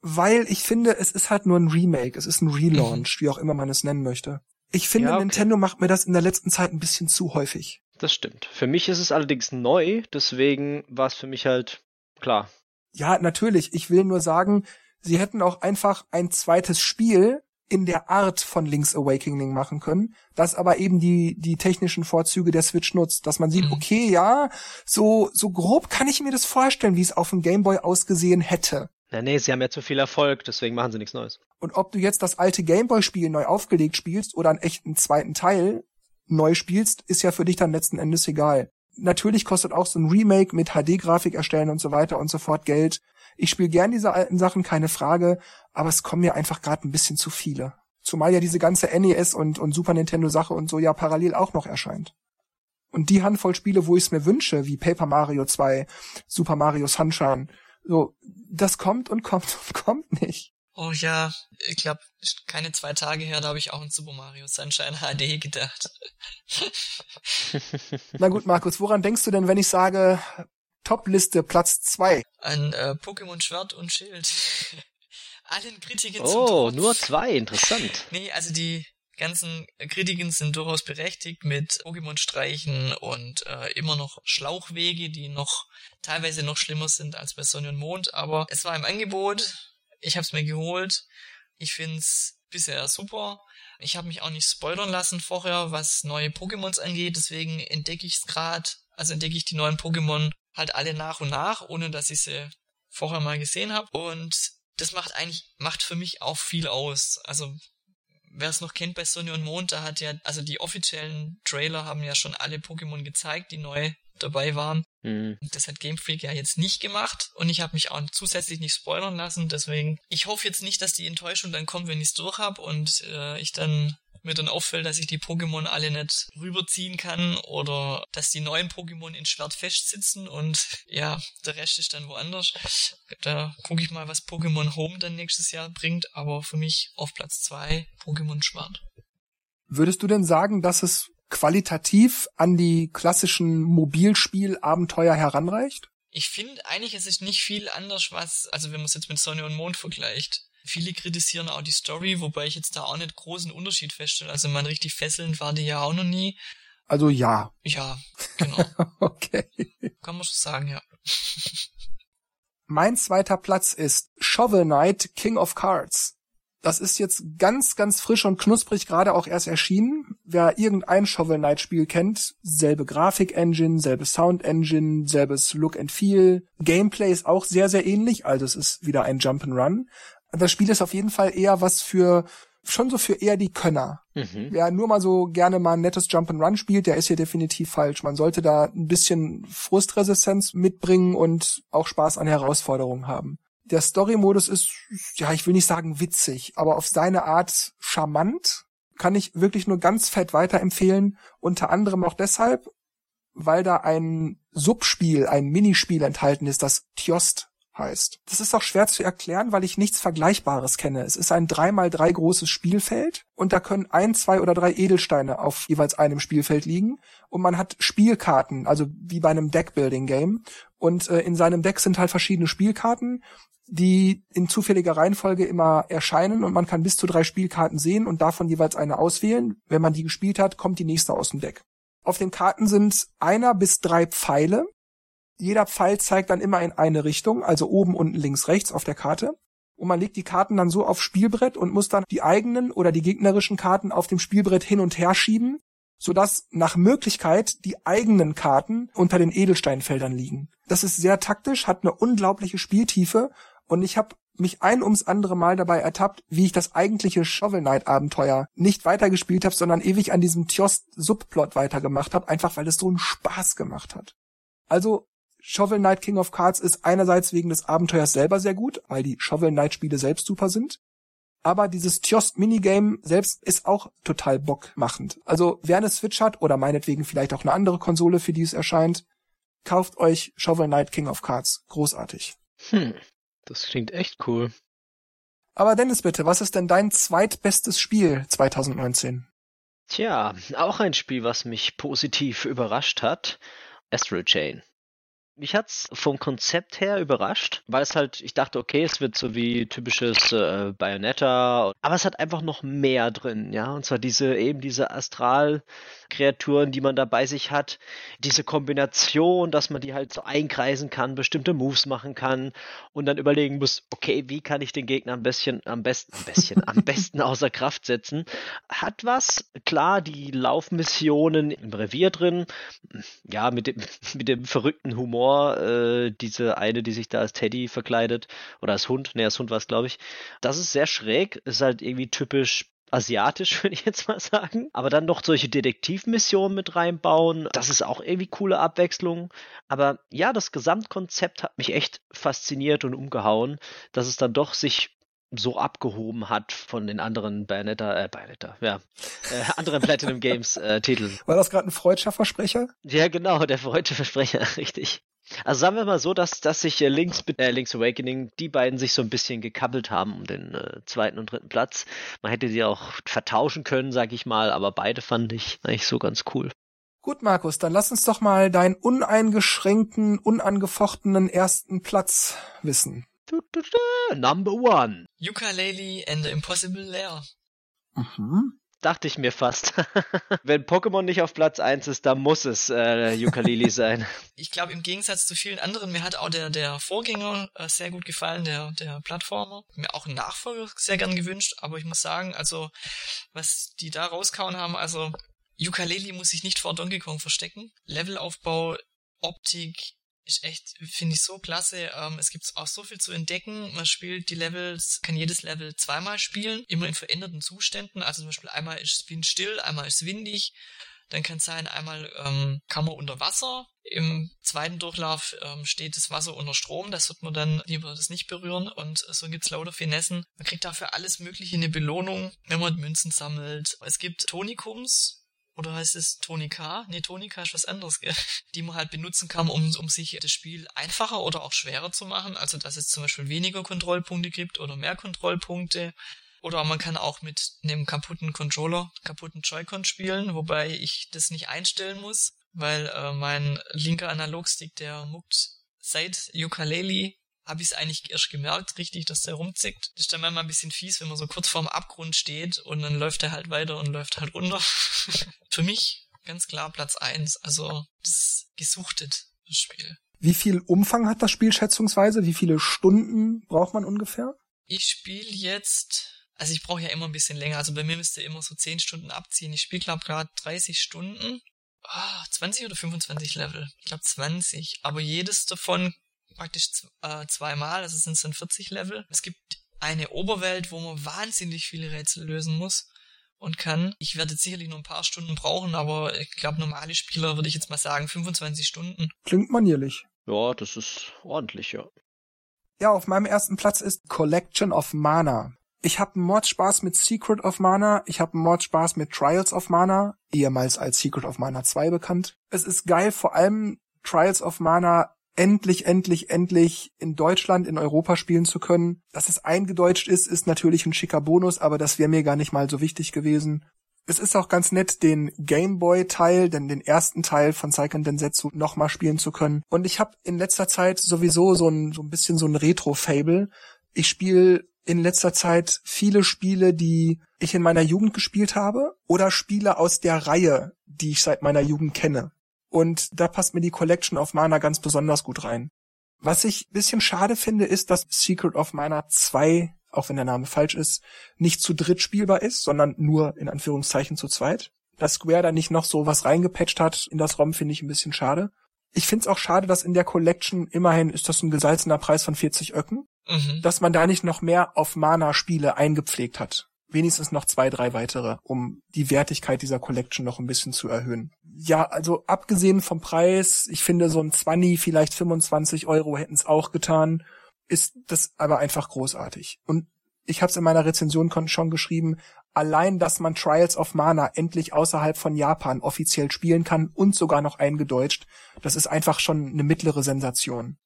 Weil ich finde, es ist halt nur ein Remake. Es ist ein Relaunch, mhm. wie auch immer man es nennen möchte. Ich finde, ja, okay. Nintendo macht mir das in der letzten Zeit ein bisschen zu häufig. Das stimmt. Für mich ist es allerdings neu, deswegen war es für mich halt klar. Ja, natürlich. Ich will nur sagen, sie hätten auch einfach ein zweites Spiel in der Art von Link's Awakening machen können, das aber eben die, die technischen Vorzüge der Switch nutzt, dass man sieht, mhm. okay, ja, so, so grob kann ich mir das vorstellen, wie es auf dem Gameboy ausgesehen hätte. Na nee, sie haben ja zu viel Erfolg, deswegen machen sie nichts Neues. Und ob du jetzt das alte Gameboy-Spiel neu aufgelegt spielst oder einen echten zweiten Teil neu spielst, ist ja für dich dann letzten Endes egal. Natürlich kostet auch so ein Remake mit HD-Grafik erstellen und so weiter und so fort Geld. Ich spiele gern diese alten Sachen, keine Frage, aber es kommen mir einfach gerade ein bisschen zu viele. Zumal ja diese ganze NES und, und Super Nintendo Sache und so ja parallel auch noch erscheint. Und die Handvoll Spiele, wo ich es mir wünsche, wie Paper Mario 2, Super Mario Sunshine, so, das kommt und kommt und kommt nicht. Oh ja, ich glaube, keine zwei Tage her, da habe ich auch an Super Mario Sunshine HD gedacht. Na gut, Markus, woran denkst du denn, wenn ich sage Top-Liste Platz zwei? An äh, Pokémon Schwert und Schild. Allen Kritiken Oh, nur zwei, interessant. Nee, also die ganzen Kritiken sind durchaus berechtigt mit Pokémon-Streichen und äh, immer noch Schlauchwege, die noch teilweise noch schlimmer sind als bei Sonne und Mond, aber es war im Angebot, ich habe es mir geholt, ich find's bisher super. Ich habe mich auch nicht spoilern lassen vorher, was neue Pokémons angeht, deswegen entdecke ich es gerade, also entdecke ich die neuen Pokémon halt alle nach und nach, ohne dass ich sie vorher mal gesehen habe und das macht eigentlich macht für mich auch viel aus. Also wer es noch kennt bei Sonne und Mond, da hat ja, also die offiziellen Trailer haben ja schon alle Pokémon gezeigt, die neu dabei waren. Mhm. Das hat Game Freak ja jetzt nicht gemacht und ich habe mich auch zusätzlich nicht spoilern lassen. Deswegen, ich hoffe jetzt nicht, dass die Enttäuschung dann kommt, wenn ich es durch habe und äh, ich dann mir dann auffällt, dass ich die Pokémon alle nicht rüberziehen kann oder dass die neuen Pokémon in Schwert festsitzen und ja, der Rest ist dann woanders. Da gucke ich mal, was Pokémon Home dann nächstes Jahr bringt, aber für mich auf Platz zwei Pokémon Schwert. Würdest du denn sagen, dass es qualitativ an die klassischen Mobilspiel-Abenteuer heranreicht? Ich finde eigentlich, es ist nicht viel anders, was, also wenn man es jetzt mit Sonne und Mond vergleicht. Viele kritisieren auch die Story, wobei ich jetzt da auch nicht großen Unterschied feststelle. Also man richtig fesselnd war die ja auch noch nie. Also ja. Ja, genau. okay. Kann man schon sagen, ja. mein zweiter Platz ist Shovel Knight King of Cards. Das ist jetzt ganz, ganz frisch und knusprig gerade auch erst erschienen. Wer irgendein Shovel Knight Spiel kennt, selbe Grafik-Engine, selbe Sound-Engine, selbes Look and Feel. Gameplay ist auch sehr, sehr ähnlich, also es ist wieder ein Jump'n'Run. Das Spiel ist auf jeden Fall eher was für, schon so für eher die Könner. Mhm. Wer nur mal so gerne mal ein nettes Jump'n'Run spielt, der ist hier definitiv falsch. Man sollte da ein bisschen Frustresistenz mitbringen und auch Spaß an Herausforderungen haben. Der Story-Modus ist, ja, ich will nicht sagen witzig, aber auf seine Art charmant. Kann ich wirklich nur ganz fett weiterempfehlen. Unter anderem auch deshalb, weil da ein Subspiel, ein Minispiel enthalten ist, das Tjost heißt. Das ist auch schwer zu erklären, weil ich nichts Vergleichbares kenne. Es ist ein 3x3 großes Spielfeld und da können ein, zwei oder drei Edelsteine auf jeweils einem Spielfeld liegen und man hat Spielkarten, also wie bei einem Deckbuilding-Game und äh, in seinem Deck sind halt verschiedene Spielkarten die in zufälliger Reihenfolge immer erscheinen und man kann bis zu drei Spielkarten sehen und davon jeweils eine auswählen. Wenn man die gespielt hat, kommt die nächste aus dem Deck. Auf den Karten sind einer bis drei Pfeile. Jeder Pfeil zeigt dann immer in eine Richtung, also oben, unten, links, rechts auf der Karte. Und man legt die Karten dann so aufs Spielbrett und muss dann die eigenen oder die gegnerischen Karten auf dem Spielbrett hin und her schieben, sodass nach Möglichkeit die eigenen Karten unter den Edelsteinfeldern liegen. Das ist sehr taktisch, hat eine unglaubliche Spieltiefe und ich habe mich ein ums andere Mal dabei ertappt, wie ich das eigentliche Shovel Knight Abenteuer nicht weitergespielt habe, sondern ewig an diesem Tjost Subplot weitergemacht habe, einfach weil es so einen Spaß gemacht hat. Also Shovel Knight King of Cards ist einerseits wegen des Abenteuers selber sehr gut, weil die Shovel Knight Spiele selbst super sind. Aber dieses Tjost Minigame selbst ist auch total bockmachend. Also wer eine Switch hat oder meinetwegen vielleicht auch eine andere Konsole, für die es erscheint, kauft euch Shovel Knight King of Cards. Großartig. Hm. Das klingt echt cool. Aber Dennis, bitte, was ist denn dein zweitbestes Spiel 2019? Tja, auch ein Spiel, was mich positiv überrascht hat. Astral Chain. Mich hat's vom Konzept her überrascht, weil es halt, ich dachte, okay, es wird so wie typisches äh, Bayonetta, aber es hat einfach noch mehr drin, ja, und zwar diese, eben diese Astralkreaturen, die man da bei sich hat, diese Kombination, dass man die halt so einkreisen kann, bestimmte Moves machen kann und dann überlegen muss, okay, wie kann ich den Gegner am besten, am besten, am besten, am besten außer Kraft setzen, hat was, klar, die Laufmissionen im Revier drin, ja, mit dem, mit dem verrückten Humor Humor, äh, diese eine, die sich da als Teddy verkleidet oder als Hund, ne, als Hund war es, glaube ich. Das ist sehr schräg, ist halt irgendwie typisch asiatisch, würde ich jetzt mal sagen. Aber dann noch solche Detektivmissionen mit reinbauen, das ist auch irgendwie coole Abwechslung. Aber ja, das Gesamtkonzept hat mich echt fasziniert und umgehauen, dass es dann doch sich so abgehoben hat von den anderen Bayonetta, äh, Bayonetta, ja, äh, anderen Platinum Games äh, Titeln. War das gerade ein freudscher Versprecher? Ja, genau, der freudsche Versprecher, richtig. Also sagen wir mal so, dass, dass sich äh, Links, äh, Links Awakening, die beiden sich so ein bisschen gekabbelt haben um den äh, zweiten und dritten Platz. Man hätte sie auch vertauschen können, sag ich mal, aber beide fand ich eigentlich so ganz cool. Gut, Markus, dann lass uns doch mal deinen uneingeschränkten, unangefochtenen ersten Platz wissen. Number one. Ukulele and the Impossible Lair. Mhm. Dachte ich mir fast. Wenn Pokémon nicht auf Platz 1 ist, dann muss es äh, Ukulele sein. Ich glaube, im Gegensatz zu vielen anderen, mir hat auch der, der Vorgänger äh, sehr gut gefallen, der, der Plattformer. Mir auch einen Nachfolger sehr gern gewünscht, aber ich muss sagen, also, was die da rauskauen haben, also, Ukulele muss sich nicht vor Donkey Kong verstecken. Levelaufbau, Optik, ist echt, finde ich so klasse. Ähm, es gibt auch so viel zu entdecken. Man spielt die Levels, kann jedes Level zweimal spielen, immer in veränderten Zuständen. Also zum Beispiel einmal ist es windstill, einmal ist es windig. Dann kann es sein, einmal ähm, kann man unter Wasser, im zweiten Durchlauf ähm, steht das Wasser unter Strom, das wird man dann lieber das nicht berühren und so gibt's lauter Finessen. Man kriegt dafür alles mögliche eine Belohnung, wenn man Münzen sammelt. Es gibt Tonikums, oder heißt es Tonika? Nee, Tonika ist was anderes, gell? Die man halt benutzen kann, um, um sich das Spiel einfacher oder auch schwerer zu machen. Also, dass es zum Beispiel weniger Kontrollpunkte gibt oder mehr Kontrollpunkte. Oder man kann auch mit einem kaputten Controller, kaputten Joy-Con spielen, wobei ich das nicht einstellen muss, weil äh, mein linker Analogstick, der muckt seit Ukulele habe ich es eigentlich erst gemerkt, richtig, dass der rumzickt. Das ist dann manchmal ein bisschen fies, wenn man so kurz vorm Abgrund steht und dann läuft er halt weiter und läuft halt runter. Für mich ganz klar Platz eins. Also das gesuchtet, das Spiel. Wie viel Umfang hat das Spiel schätzungsweise? Wie viele Stunden braucht man ungefähr? Ich spiele jetzt also ich brauche ja immer ein bisschen länger. Also bei mir müsste immer so 10 Stunden abziehen. Ich spiele, glaube gerade 30 Stunden. Oh, ah, 20 oder 25 Level? Ich glaube 20. Aber jedes davon praktisch äh, zweimal. Also sind es dann 40 Level. Es gibt eine Oberwelt, wo man wahnsinnig viele Rätsel lösen muss und kann. Ich werde sicherlich nur ein paar Stunden brauchen, aber ich glaube, normale Spieler würde ich jetzt mal sagen 25 Stunden. Klingt manierlich. Ja, das ist ordentlich, ja. Ja, auf meinem ersten Platz ist Collection of Mana. Ich habe Mordspaß mit Secret of Mana, ich habe Mordspaß mit Trials of Mana, ehemals als Secret of Mana 2 bekannt. Es ist geil, vor allem Trials of Mana endlich, endlich, endlich in Deutschland, in Europa spielen zu können. Dass es eingedeutscht ist, ist natürlich ein schicker Bonus, aber das wäre mir gar nicht mal so wichtig gewesen. Es ist auch ganz nett, den Gameboy-Teil, denn den ersten Teil von Seiken Densetsu nochmal spielen zu können. Und ich habe in letzter Zeit sowieso so ein, so ein bisschen so ein Retro-Fable. Ich spiele in letzter Zeit viele Spiele, die ich in meiner Jugend gespielt habe oder Spiele aus der Reihe, die ich seit meiner Jugend kenne. Und da passt mir die Collection of Mana ganz besonders gut rein. Was ich bisschen schade finde, ist, dass Secret of Mana 2, auch wenn der Name falsch ist, nicht zu dritt spielbar ist, sondern nur in Anführungszeichen zu zweit. Dass Square da nicht noch so was reingepatcht hat in das ROM, finde ich ein bisschen schade. Ich finde es auch schade, dass in der Collection immerhin ist das ein gesalzener Preis von 40 Öcken mhm. dass man da nicht noch mehr auf Mana-Spiele eingepflegt hat. Wenigstens noch zwei, drei weitere, um die Wertigkeit dieser Collection noch ein bisschen zu erhöhen. Ja, also abgesehen vom Preis, ich finde so ein 20, vielleicht 25 Euro hätten es auch getan, ist das aber einfach großartig. Und ich habe es in meiner Rezension schon geschrieben, allein, dass man Trials of Mana endlich außerhalb von Japan offiziell spielen kann und sogar noch eingedeutscht, das ist einfach schon eine mittlere Sensation.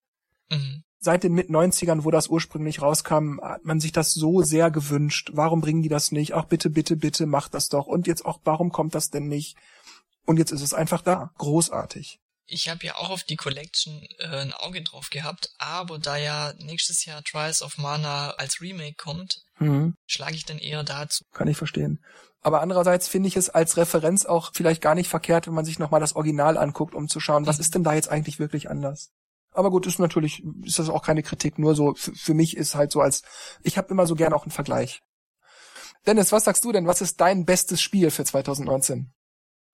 Mhm seit den Mit-90ern, wo das ursprünglich rauskam, hat man sich das so sehr gewünscht. Warum bringen die das nicht? Ach, bitte, bitte, bitte, macht das doch. Und jetzt auch, warum kommt das denn nicht? Und jetzt ist es einfach da. Großartig. Ich habe ja auch auf die Collection äh, ein Auge drauf gehabt, aber da ja nächstes Jahr Trials of Mana als Remake kommt, mhm. schlage ich dann eher dazu. Kann ich verstehen. Aber andererseits finde ich es als Referenz auch vielleicht gar nicht verkehrt, wenn man sich nochmal das Original anguckt, um zu schauen, was mhm. ist denn da jetzt eigentlich wirklich anders. Aber gut, ist natürlich, ist das auch keine Kritik, nur so, für mich ist halt so als, ich habe immer so gern auch einen Vergleich. Dennis, was sagst du denn? Was ist dein bestes Spiel für 2019?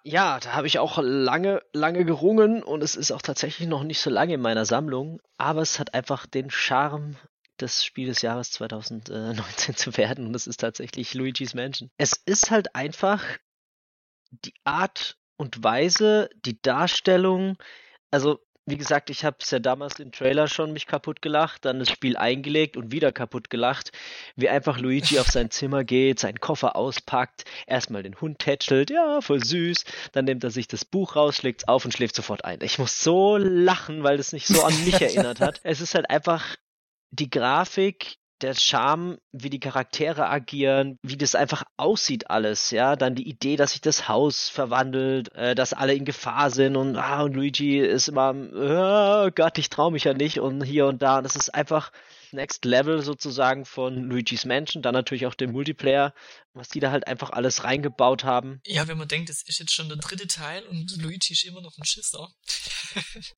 Ja, da habe ich auch lange, lange gerungen und es ist auch tatsächlich noch nicht so lange in meiner Sammlung, aber es hat einfach den Charme des Spiel des Jahres 2019 zu werden und es ist tatsächlich Luigi's Mansion. Es ist halt einfach die Art und Weise, die Darstellung, also wie gesagt, ich habe es ja damals im Trailer schon mich kaputt gelacht, dann das Spiel eingelegt und wieder kaputt gelacht, wie einfach Luigi auf sein Zimmer geht, seinen Koffer auspackt, erstmal den Hund tätschelt, ja, voll süß, dann nimmt er sich das Buch raus, schlägt's auf und schläft sofort ein. Ich muss so lachen, weil das nicht so an mich erinnert hat. Es ist halt einfach die Grafik, der Charme, wie die Charaktere agieren, wie das einfach aussieht alles, ja, dann die Idee, dass sich das Haus verwandelt, äh, dass alle in Gefahr sind und, ah, und Luigi ist immer, oh Gott, ich trau mich ja nicht und hier und da und das ist einfach Next Level sozusagen von Luigi's Mansion, dann natürlich auch den Multiplayer, was die da halt einfach alles reingebaut haben. Ja, wenn man denkt, es ist jetzt schon der dritte Teil und Luigi ist immer noch ein Schisser.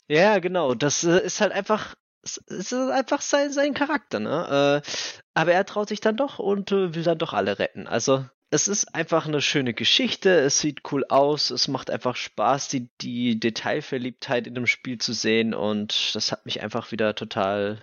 ja, genau, das äh, ist halt einfach es ist einfach sein, sein Charakter, ne? Äh, aber er traut sich dann doch und äh, will dann doch alle retten. Also es ist einfach eine schöne Geschichte, es sieht cool aus, es macht einfach Spaß, die, die Detailverliebtheit in dem Spiel zu sehen und das hat mich einfach wieder total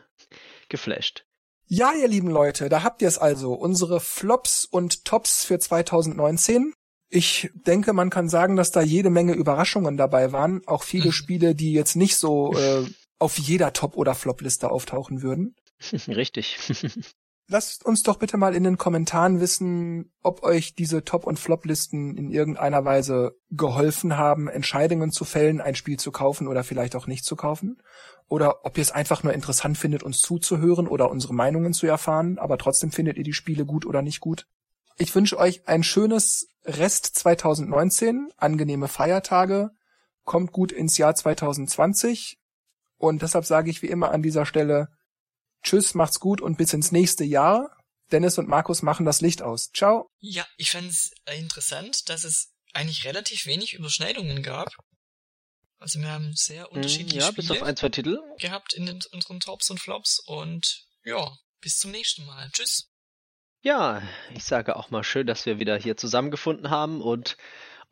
geflasht. Ja, ihr lieben Leute, da habt ihr es also, unsere Flops und Tops für 2019. Ich denke, man kann sagen, dass da jede Menge Überraschungen dabei waren. Auch viele. Spiele, die jetzt nicht so äh, auf jeder Top- oder Flop-Liste auftauchen würden. Richtig. Lasst uns doch bitte mal in den Kommentaren wissen, ob euch diese Top- und Flop-Listen in irgendeiner Weise geholfen haben, Entscheidungen zu fällen, ein Spiel zu kaufen oder vielleicht auch nicht zu kaufen. Oder ob ihr es einfach nur interessant findet, uns zuzuhören oder unsere Meinungen zu erfahren, aber trotzdem findet ihr die Spiele gut oder nicht gut. Ich wünsche euch ein schönes Rest 2019, angenehme Feiertage, kommt gut ins Jahr 2020 und deshalb sage ich wie immer an dieser Stelle Tschüss, macht's gut und bis ins nächste Jahr. Dennis und Markus machen das Licht aus. Ciao. Ja, ich fand es interessant, dass es eigentlich relativ wenig Überschneidungen gab. Also wir haben sehr hm, unterschiedliche ja, Spiele bis auf ein, zwei Titel gehabt in den, unseren Tops und Flops und ja, bis zum nächsten Mal. Tschüss. Ja, ich sage auch mal schön, dass wir wieder hier zusammengefunden haben und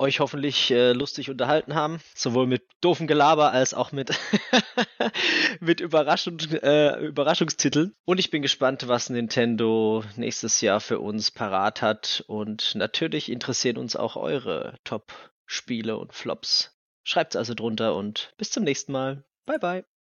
euch hoffentlich äh, lustig unterhalten haben. Sowohl mit doofen Gelaber als auch mit, mit Überraschung, äh, Überraschungstiteln. Und ich bin gespannt, was Nintendo nächstes Jahr für uns parat hat. Und natürlich interessieren uns auch eure Top-Spiele und Flops. Schreibt's also drunter und bis zum nächsten Mal. Bye bye.